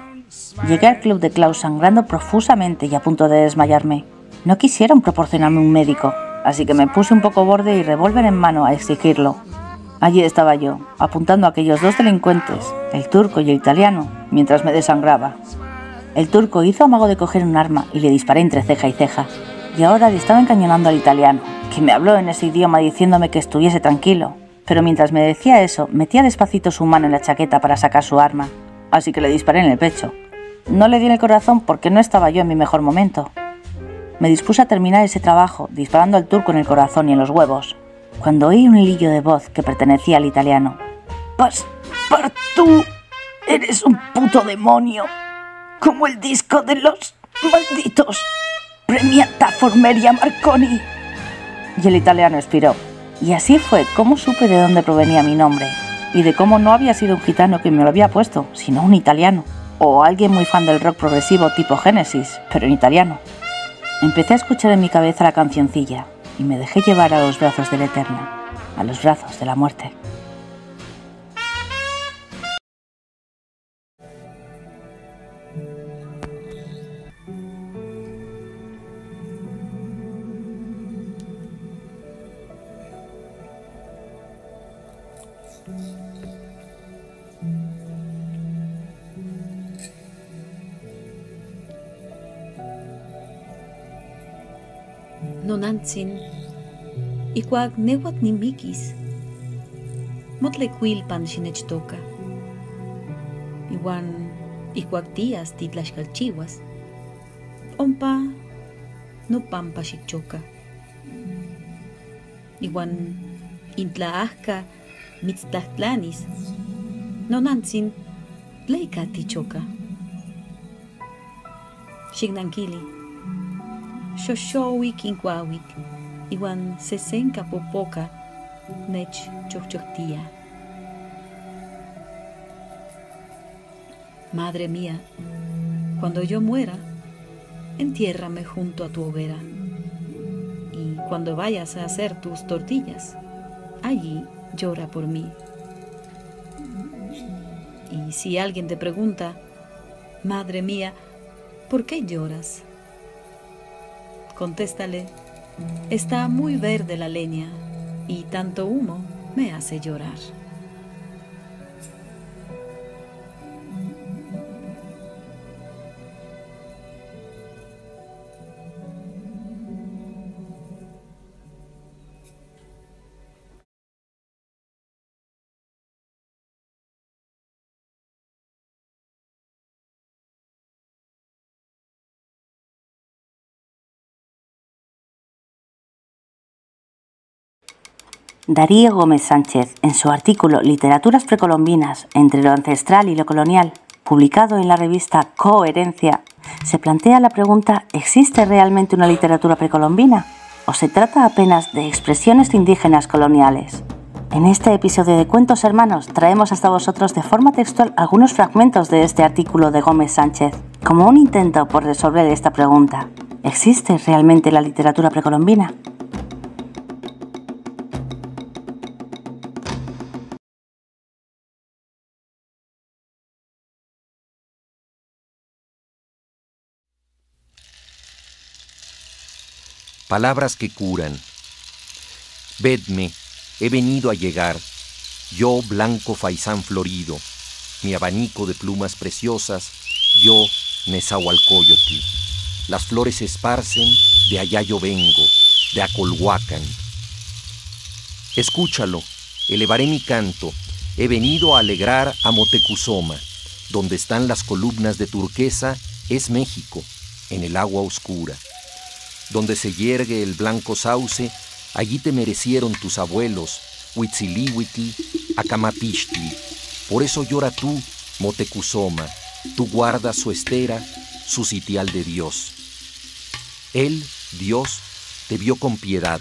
Llegué al club de Klaus sangrando profusamente y a punto de desmayarme. No quisieron proporcionarme un médico, así que me puse un poco borde y revólver en mano a exigirlo. Allí estaba yo, apuntando a aquellos dos delincuentes, el turco y el italiano, mientras me desangraba. El turco hizo amago de coger un arma y le disparé entre ceja y ceja. Y ahora le estaba encañonando al italiano, que me habló en ese idioma diciéndome que estuviese tranquilo. Pero mientras me decía eso, metía despacito su mano en la chaqueta para sacar su arma. Así que le disparé en el pecho. No le di el corazón porque no estaba yo en mi mejor momento. Me dispuse a terminar ese trabajo disparando al turco en el corazón y en los huevos, cuando oí un hilillo de voz que pertenecía al italiano. tú eres un puto demonio, como el disco de los malditos Premiata Formeria Marconi. Y el italiano expiró. Y así fue como supe de dónde provenía mi nombre y de cómo no había sido un gitano que me lo había puesto, sino un italiano, o alguien muy fan del rock progresivo tipo Genesis, pero en italiano. Empecé a escuchar en mi cabeza la cancioncilla, y me dejé llevar a los brazos del Eterno, a los brazos de la muerte. Nonantzin, ikuak newak nimikis, motlecuilpan xinechtoka. Iwan ikuak tias titlaxkalchiwas, ompa nopampa xichoka. Iwan intlaahka mitztlahtlanis, nonantzin tleika tichoka. Xignankili chochoctía. Madre mía, cuando yo muera, entiérrame junto a tu hoguera. Y cuando vayas a hacer tus tortillas, allí llora por mí. Y si alguien te pregunta, Madre mía, ¿por qué lloras? Contéstale, está muy verde la leña y tanto humo me hace llorar. Darío Gómez Sánchez, en su artículo Literaturas precolombinas entre lo ancestral y lo colonial, publicado en la revista Coherencia, se plantea la pregunta ¿existe realmente una literatura precolombina? ¿O se trata apenas de expresiones indígenas coloniales? En este episodio de Cuentos Hermanos traemos hasta vosotros de forma textual algunos fragmentos de este artículo de Gómez Sánchez, como un intento por resolver esta pregunta. ¿Existe realmente la literatura precolombina? Palabras que curan. Vedme, he venido a llegar, yo blanco faisán florido, mi abanico de plumas preciosas, yo Nezahualcóyotl. Las flores se esparcen, de allá yo vengo, de Acolhuacan. Escúchalo, elevaré mi canto, he venido a alegrar a Motecuzoma, donde están las columnas de turquesa, es México, en el agua oscura. Donde se yergue el blanco sauce, allí te merecieron tus abuelos, Huitzilihuitl, Acamapixtli. Por eso llora tú, Motecuzoma, tú guardas su estera, su sitial de Dios. Él, Dios, te vio con piedad,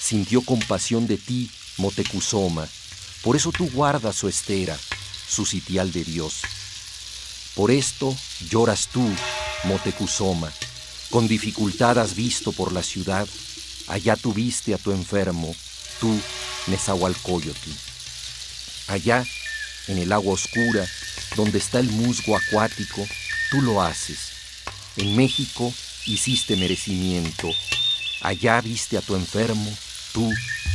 sintió compasión de ti, Motecuzoma. Por eso tú guardas su estera, su sitial de Dios. Por esto lloras tú, Motecuzoma. Con dificultad has visto por la ciudad, allá tuviste a tu enfermo, tú, Nezahualcóyotl. Allá, en el agua oscura, donde está el musgo acuático, tú lo haces. En México hiciste merecimiento. Allá viste a tu enfermo, tú,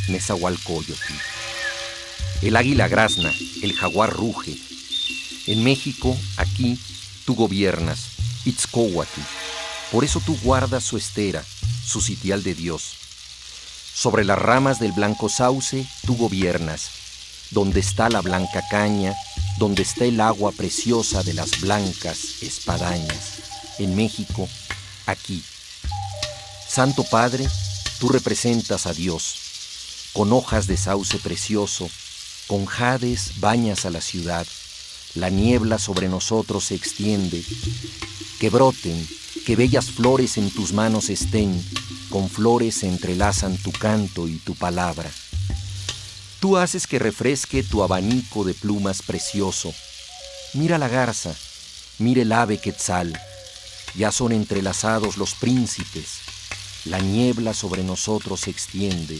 Nezahualcóyotl. El águila grazna, el jaguar ruge. En México, aquí, tú gobiernas, Itzcohuatl. Por eso tú guardas su estera, su sitial de Dios. Sobre las ramas del blanco sauce tú gobiernas, donde está la blanca caña, donde está el agua preciosa de las blancas espadañas. En México, aquí. Santo Padre, tú representas a Dios. Con hojas de sauce precioso, con jades bañas a la ciudad. La niebla sobre nosotros se extiende. Que broten, que bellas flores en tus manos estén, con flores entrelazan tu canto y tu palabra. Tú haces que refresque tu abanico de plumas precioso. Mira la garza, mira el ave quetzal. Ya son entrelazados los príncipes. La niebla sobre nosotros se extiende.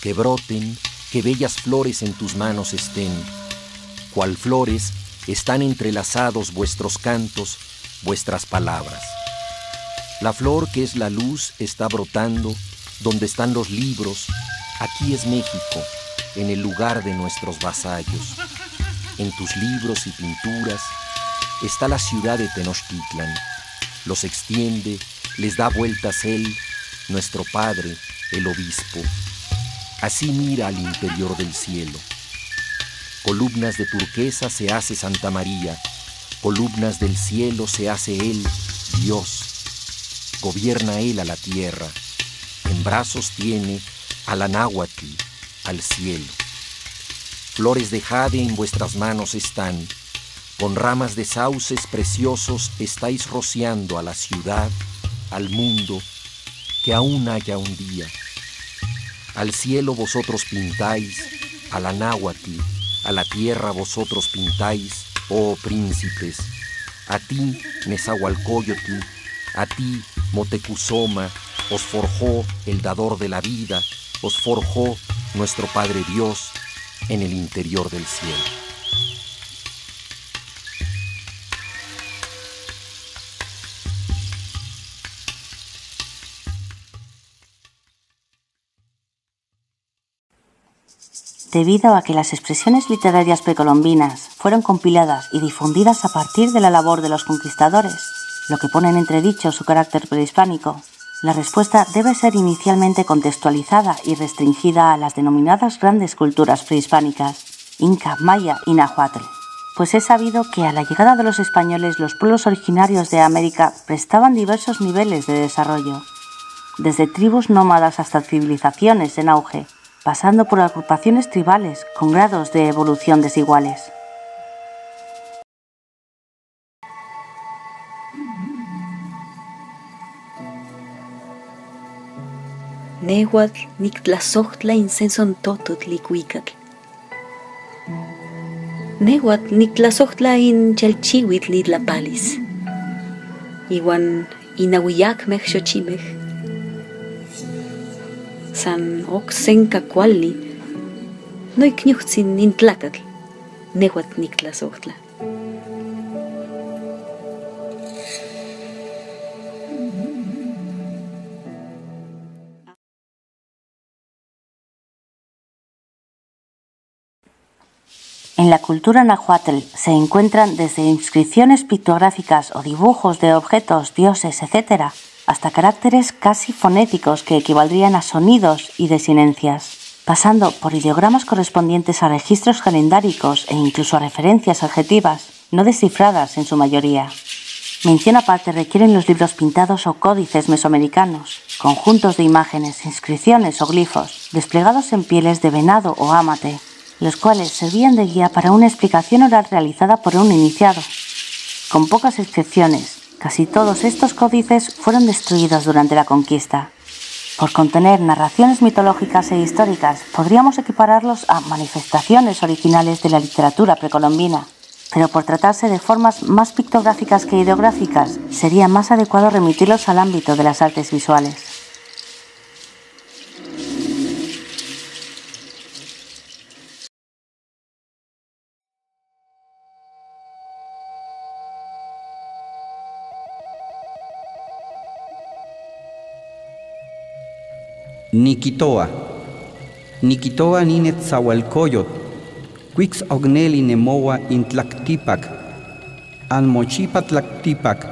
Que broten, que bellas flores en tus manos estén. Cual flores están entrelazados vuestros cantos, vuestras palabras. La flor que es la luz está brotando donde están los libros. Aquí es México en el lugar de nuestros vasallos. En tus libros y pinturas está la ciudad de Tenochtitlan. Los extiende, les da vueltas él, nuestro Padre, el Obispo. Así mira al interior del cielo. Columnas de turquesa se hace Santa María, columnas del cielo se hace Él, Dios. Gobierna Él a la tierra, en brazos tiene a la náhuatl, al cielo. Flores de jade en vuestras manos están, con ramas de sauces preciosos estáis rociando a la ciudad, al mundo, que aún haya un día. Al cielo vosotros pintáis, a la náhuatl, a la tierra vosotros pintáis, oh príncipes. A ti, Nezahualcóyotl, a ti, Motecuzoma, os forjó el dador de la vida, os forjó nuestro Padre Dios en el interior del cielo. Debido a que las expresiones literarias precolombinas fueron compiladas y difundidas a partir de la labor de los conquistadores, lo que pone en entredicho su carácter prehispánico, la respuesta debe ser inicialmente contextualizada y restringida a las denominadas grandes culturas prehispánicas, Inca, Maya y Nahuatl, pues es sabido que a la llegada de los españoles los pueblos originarios de América prestaban diversos niveles de desarrollo, desde tribus nómadas hasta civilizaciones en auge, pasando por agrupaciones tribales con grados de evolución desiguales. nehuatl, nictlasojtla incenson tototl ikuikatl. Nehuatl nictlasojtla in chalchiuitl nitlapalis, iwan inauiakmej xochimej, san oksenka kuali, noikniuhtsin in tlakatl, nehuatl nictlasojtla. En la cultura nahuatl se encuentran desde inscripciones pictográficas o dibujos de objetos, dioses, etc., hasta caracteres casi fonéticos que equivaldrían a sonidos y desinencias, pasando por ideogramas correspondientes a registros calendáricos e incluso a referencias adjetivas, no descifradas en su mayoría. Mención aparte requieren los libros pintados o códices mesoamericanos, conjuntos de imágenes, inscripciones o glifos, desplegados en pieles de venado o ámate, los cuales servían de guía para una explicación oral realizada por un iniciado. Con pocas excepciones, casi todos estos códices fueron destruidos durante la conquista. Por contener narraciones mitológicas e históricas, podríamos equipararlos a manifestaciones originales de la literatura precolombina, pero por tratarse de formas más pictográficas que ideográficas, sería más adecuado remitirlos al ámbito de las artes visuales. Nikitoa, Nikitoa ninet Quix ogneli nemoa in tlactipac, al mochipa tlactipac,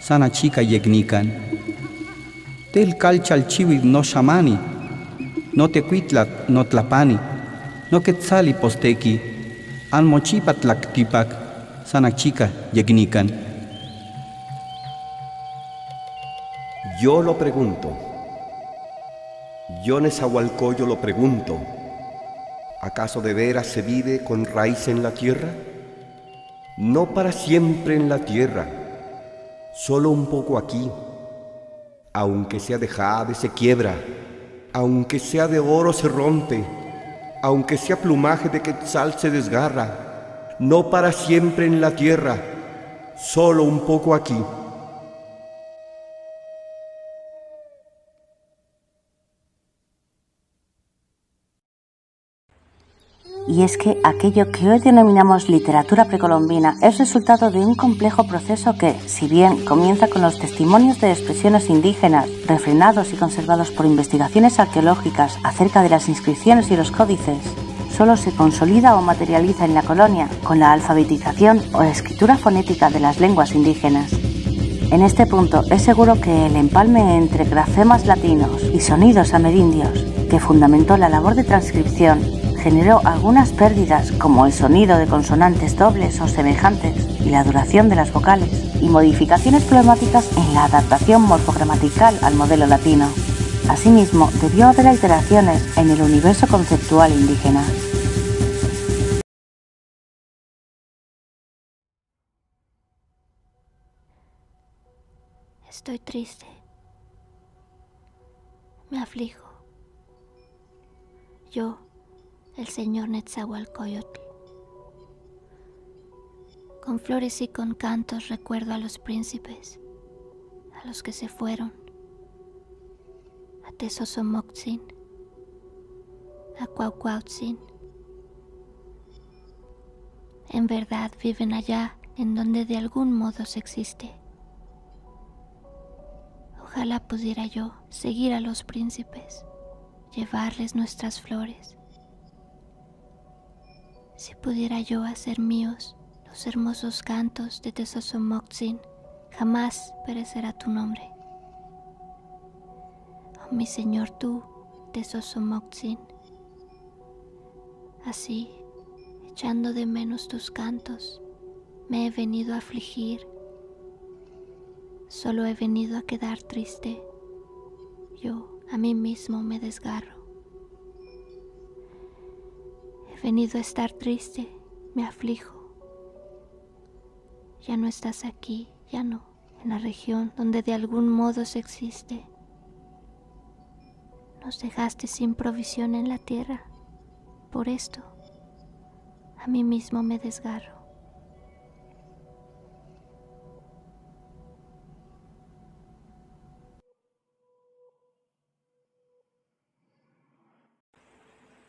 sana chica yegnican. Tel calchal chiwi no shamani, no tequitlat no tlapani, no quetzali posteki, al mochipa tlactipac, sana chica yegnican. Yo lo pregunto. Yo Nezahualcoyo lo pregunto. ¿Acaso de veras se vive con raíz en la tierra? No para siempre en la tierra, solo un poco aquí. Aunque sea de jade se quiebra, aunque sea de oro se rompe, aunque sea plumaje de quetzal se desgarra, no para siempre en la tierra, solo un poco aquí. Y es que aquello que hoy denominamos literatura precolombina es resultado de un complejo proceso que, si bien comienza con los testimonios de expresiones indígenas, refrenados y conservados por investigaciones arqueológicas acerca de las inscripciones y los códices, solo se consolida o materializa en la colonia con la alfabetización o escritura fonética de las lenguas indígenas. En este punto es seguro que el empalme entre grafemas latinos y sonidos amerindios, que fundamentó la labor de transcripción, generó algunas pérdidas como el sonido de consonantes dobles o semejantes y la duración de las vocales, y modificaciones problemáticas en la adaptación morfogramatical al modelo latino. Asimismo, debió haber alteraciones en el universo conceptual indígena. Estoy triste. Me aflijo. Yo, el señor Netzahualcoyotl. Con flores y con cantos recuerdo a los príncipes, a los que se fueron, a Tezosomoxin, a Cuaucuautzin. En verdad viven allá en donde de algún modo se existe. Ojalá pudiera yo seguir a los príncipes, llevarles nuestras flores si pudiera yo hacer míos los hermosos cantos de Tezosomoxin, jamás perecerá tu nombre. Oh mi Señor tú, Tezosomoxin. Así, echando de menos tus cantos, me he venido a afligir. Solo he venido a quedar triste. Yo a mí mismo me desgarro venido a estar triste, me aflijo. Ya no estás aquí, ya no, en la región donde de algún modo se existe. Nos dejaste sin provisión en la tierra. Por esto, a mí mismo me desgarro.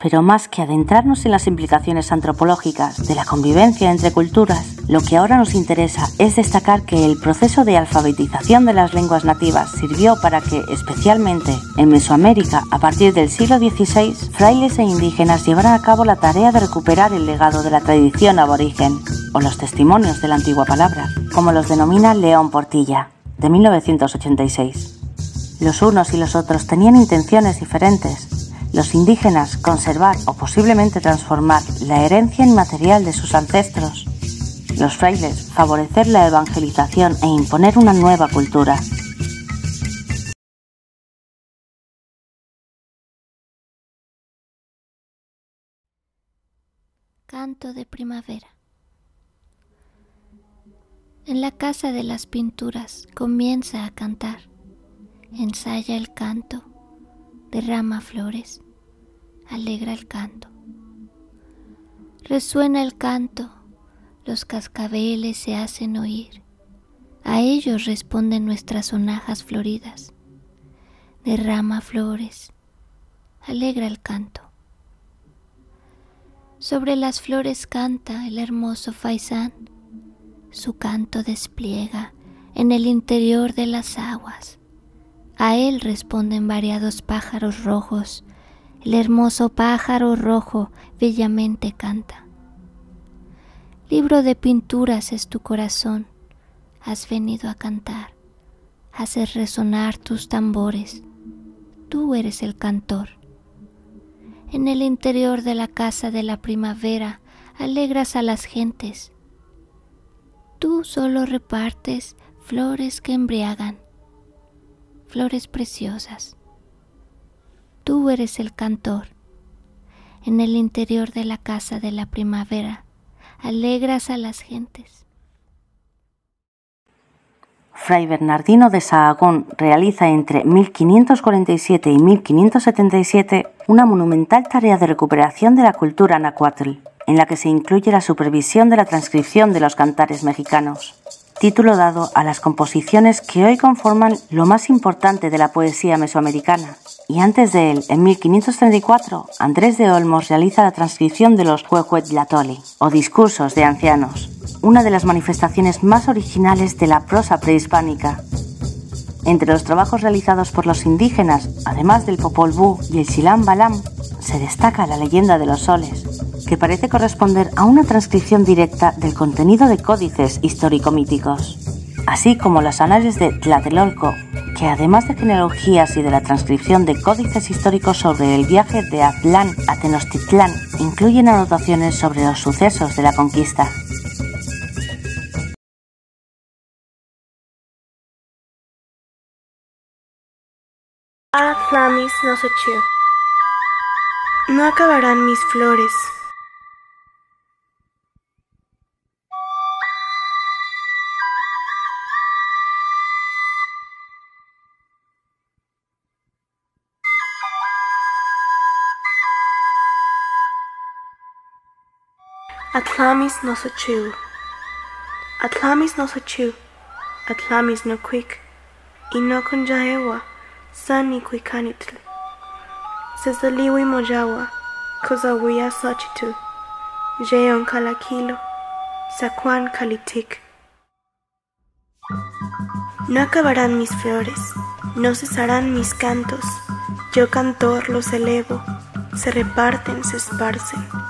Pero más que adentrarnos en las implicaciones antropológicas de la convivencia entre culturas, lo que ahora nos interesa es destacar que el proceso de alfabetización de las lenguas nativas sirvió para que, especialmente en Mesoamérica, a partir del siglo XVI, frailes e indígenas llevaran a cabo la tarea de recuperar el legado de la tradición aborigen, o los testimonios de la antigua palabra, como los denomina León Portilla, de 1986. Los unos y los otros tenían intenciones diferentes. Los indígenas conservar o posiblemente transformar la herencia inmaterial de sus ancestros. Los frailes favorecer la evangelización e imponer una nueva cultura. Canto de primavera. En la casa de las pinturas comienza a cantar ensaya el canto, derrama flores, alegra el canto. Resuena el canto, los cascabeles se hacen oír, a ellos responden nuestras sonajas floridas. Derrama flores, alegra el canto. Sobre las flores canta el hermoso faisán, su canto despliega en el interior de las aguas a él responden variados pájaros rojos. El hermoso pájaro rojo bellamente canta. Libro de pinturas es tu corazón. Has venido a cantar. Haces resonar tus tambores. Tú eres el cantor. En el interior de la casa de la primavera alegras a las gentes. Tú solo repartes flores que embriagan flores preciosas. Tú eres el cantor. En el interior de la casa de la primavera, alegras a las gentes. Fray Bernardino de Sahagón realiza entre 1547 y 1577 una monumental tarea de recuperación de la cultura nahuatl, en la que se incluye la supervisión de la transcripción de los cantares mexicanos título dado a las composiciones que hoy conforman lo más importante de la poesía mesoamericana. Y antes de él, en 1534, Andrés de Olmos realiza la transcripción de los Huehuetlatoli, o discursos de ancianos, una de las manifestaciones más originales de la prosa prehispánica. Entre los trabajos realizados por los indígenas, además del Popol Vuh y el Silam Balam, se destaca la leyenda de los soles, que parece corresponder a una transcripción directa del contenido de códices histórico-míticos, así como las análisis de Tlatelolco, que además de genealogías y de la transcripción de códices históricos sobre el viaje de Atlán a Tenochtitlán, incluyen anotaciones sobre los sucesos de la conquista. No acabarán mis flores, Atlamis no sochu. Atlamis no sochu. Atlamis no quick. Y no con jaewa. Sani quikanitl. Sesaliwi mojawa. Kozawiya sachitu. Jeon kalakilo. Sakuan kalitik. No acabarán mis flores, no cesarán mis cantos. Yo cantor los elevo, se reparten, se esparcen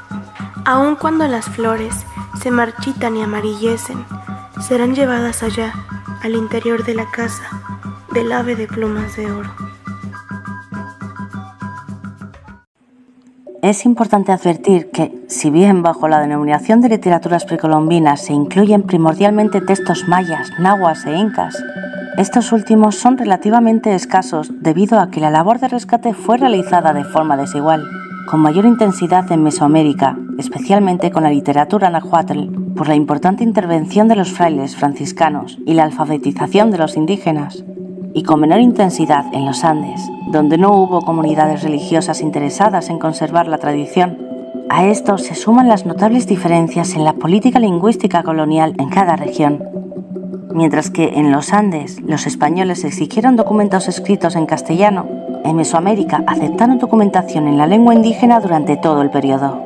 aun cuando las flores se marchitan y amarillecen, serán llevadas allá, al interior de la casa, del ave de plumas de oro. Es importante advertir que, si bien bajo la denominación de literaturas precolombinas se incluyen primordialmente textos mayas, nahuas e incas, estos últimos son relativamente escasos debido a que la labor de rescate fue realizada de forma desigual con mayor intensidad en Mesoamérica, especialmente con la literatura nahuatl, por la importante intervención de los frailes franciscanos y la alfabetización de los indígenas, y con menor intensidad en los Andes, donde no hubo comunidades religiosas interesadas en conservar la tradición. A esto se suman las notables diferencias en la política lingüística colonial en cada región. Mientras que en los Andes los españoles exigieron documentos escritos en castellano, en Mesoamérica aceptaron documentación en la lengua indígena durante todo el periodo.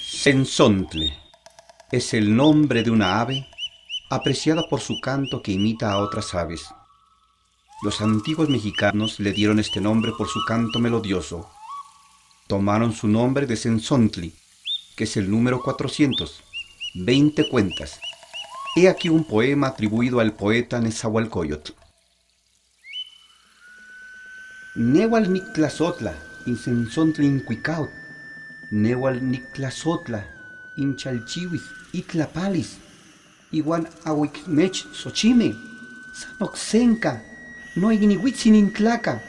Sensontle es el nombre de una ave apreciada por su canto que imita a otras aves. Los antiguos mexicanos le dieron este nombre por su canto melodioso. Tomaron su nombre de Sensontli, que es el número 400, 20 cuentas. He aquí un poema atribuido al poeta Nezahualcóyotl. Newal Nictlazotla, Insensontli Incuicaut, Newal Nictlazotla, Inchalchiwis, Itlapalis, Iwan Awikmech Xochime, Sanoxenca, no ignihuitzin intlaca,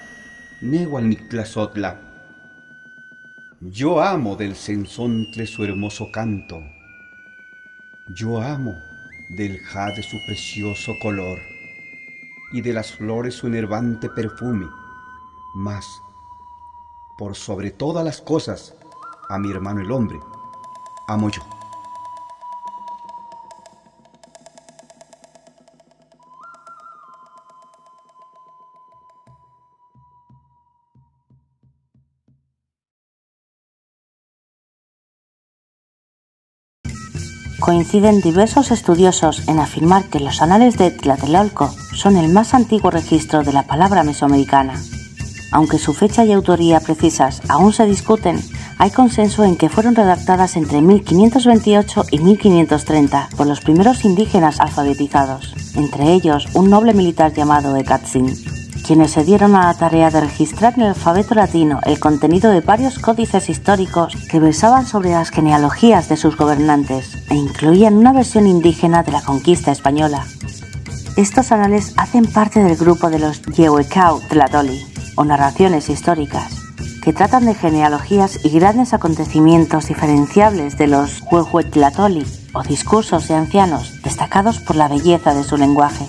Newal Nictlazotla. Yo amo del sensontle su hermoso canto. Yo amo del jade su precioso color y de las flores su enervante perfume. Mas, por sobre todas las cosas, a mi hermano el hombre, amo yo. Coinciden diversos estudiosos en afirmar que los anales de Tlatelolco son el más antiguo registro de la palabra mesoamericana. Aunque su fecha y autoría precisas aún se discuten, hay consenso en que fueron redactadas entre 1528 y 1530 por los primeros indígenas alfabetizados, entre ellos un noble militar llamado Ekatzin, quienes se dieron a la tarea de registrar en el alfabeto latino el contenido de varios códices históricos que versaban sobre las genealogías de sus gobernantes e incluían una versión indígena de la conquista española. Estos anales hacen parte del grupo de los Yehuecao Tlatoli, o narraciones históricas, que tratan de genealogías y grandes acontecimientos diferenciables de los Huehuetlatoli, o discursos de ancianos destacados por la belleza de su lenguaje.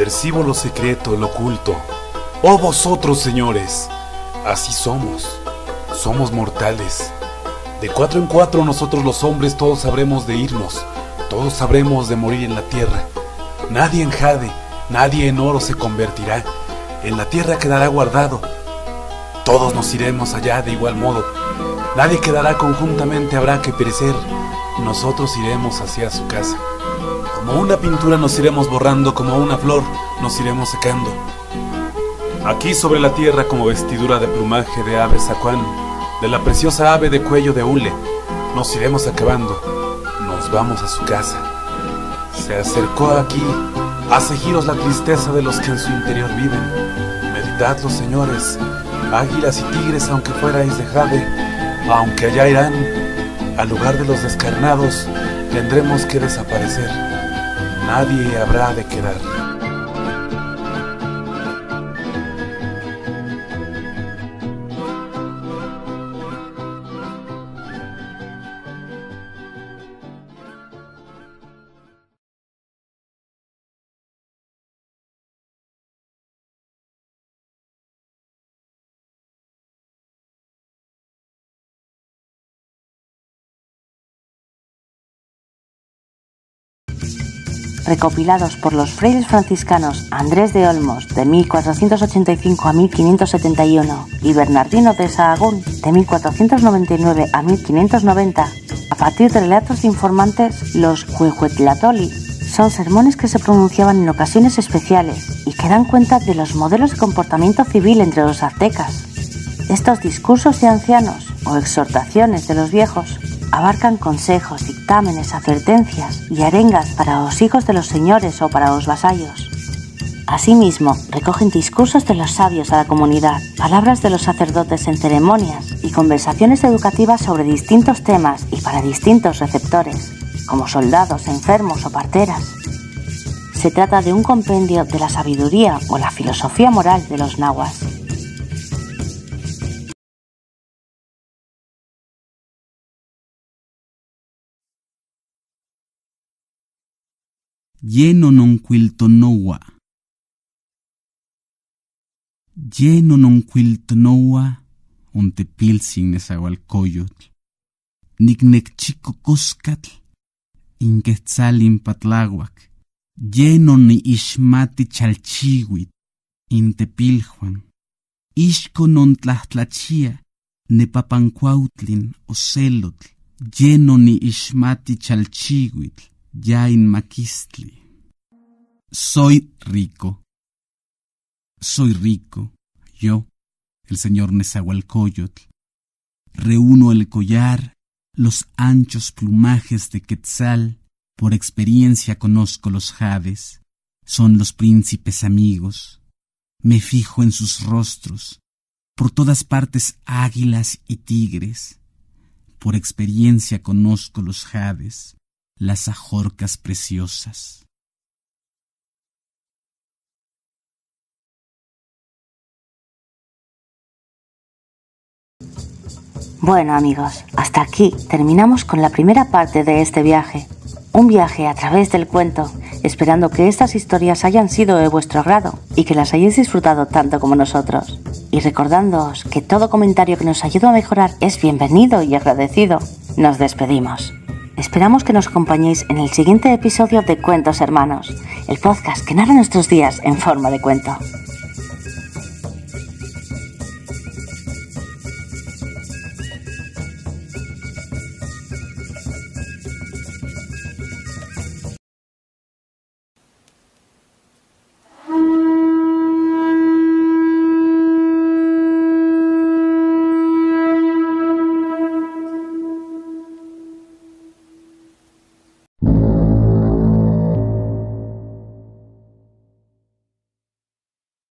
Percibo lo secreto, lo oculto. Oh vosotros, señores, así somos. Somos mortales. De cuatro en cuatro nosotros los hombres todos sabremos de irnos. Todos sabremos de morir en la tierra. Nadie en jade, nadie en oro se convertirá. En la tierra quedará guardado. Todos nos iremos allá de igual modo. Nadie quedará conjuntamente, habrá que perecer. Nosotros iremos hacia su casa. Como una pintura nos iremos borrando, como una flor nos iremos secando. Aquí sobre la tierra como vestidura de plumaje de ave sacuán, de la preciosa ave de cuello de hule, nos iremos acabando, nos vamos a su casa. Se acercó aquí, hace giros la tristeza de los que en su interior viven. Meditadlo, señores, águilas y tigres aunque fuerais de jade, aunque allá irán, al lugar de los descarnados, tendremos que desaparecer nadie habrá de quedar. Recopilados por los frailes franciscanos Andrés de Olmos de 1485 a 1571 y Bernardino de Sahagún de 1499 a 1590, a partir de relatos de informantes, los Huehuetlatoli son sermones que se pronunciaban en ocasiones especiales y que dan cuenta de los modelos de comportamiento civil entre los aztecas. Estos discursos de ancianos o exhortaciones de los viejos abarcan consejos, dictámenes, advertencias y arengas para los hijos de los señores o para los vasallos. Asimismo, recogen discursos de los sabios a la comunidad, palabras de los sacerdotes en ceremonias y conversaciones educativas sobre distintos temas y para distintos receptores, como soldados, enfermos o parteras. Se trata de un compendio de la sabiduría o la filosofía moral de los nahuas. Lleno non quiltonowa. lleno non quiltnoa onte pilsin nesahualcoyotl, nicnecchico coscatl, inquetzalin patlahuac, lleno ni ishmati chalchihuit, intepiljuan, ishko non tlachtlachia, nepapancuautlin ocelotl, lleno ni ishmati chalchihuitl, ya in maquistli. Soy rico. Soy rico, yo, el señor Nezahualcóyotl. Reúno el collar, los anchos plumajes de Quetzal, por experiencia conozco los javes, son los príncipes amigos. Me fijo en sus rostros, por todas partes águilas y tigres. Por experiencia conozco los javes, las ajorcas preciosas. Bueno amigos, hasta aquí terminamos con la primera parte de este viaje. Un viaje a través del cuento, esperando que estas historias hayan sido de vuestro agrado y que las hayáis disfrutado tanto como nosotros. Y recordándoos que todo comentario que nos ayude a mejorar es bienvenido y agradecido. Nos despedimos. Esperamos que nos acompañéis en el siguiente episodio de Cuentos Hermanos, el podcast que narra nuestros días en forma de cuento.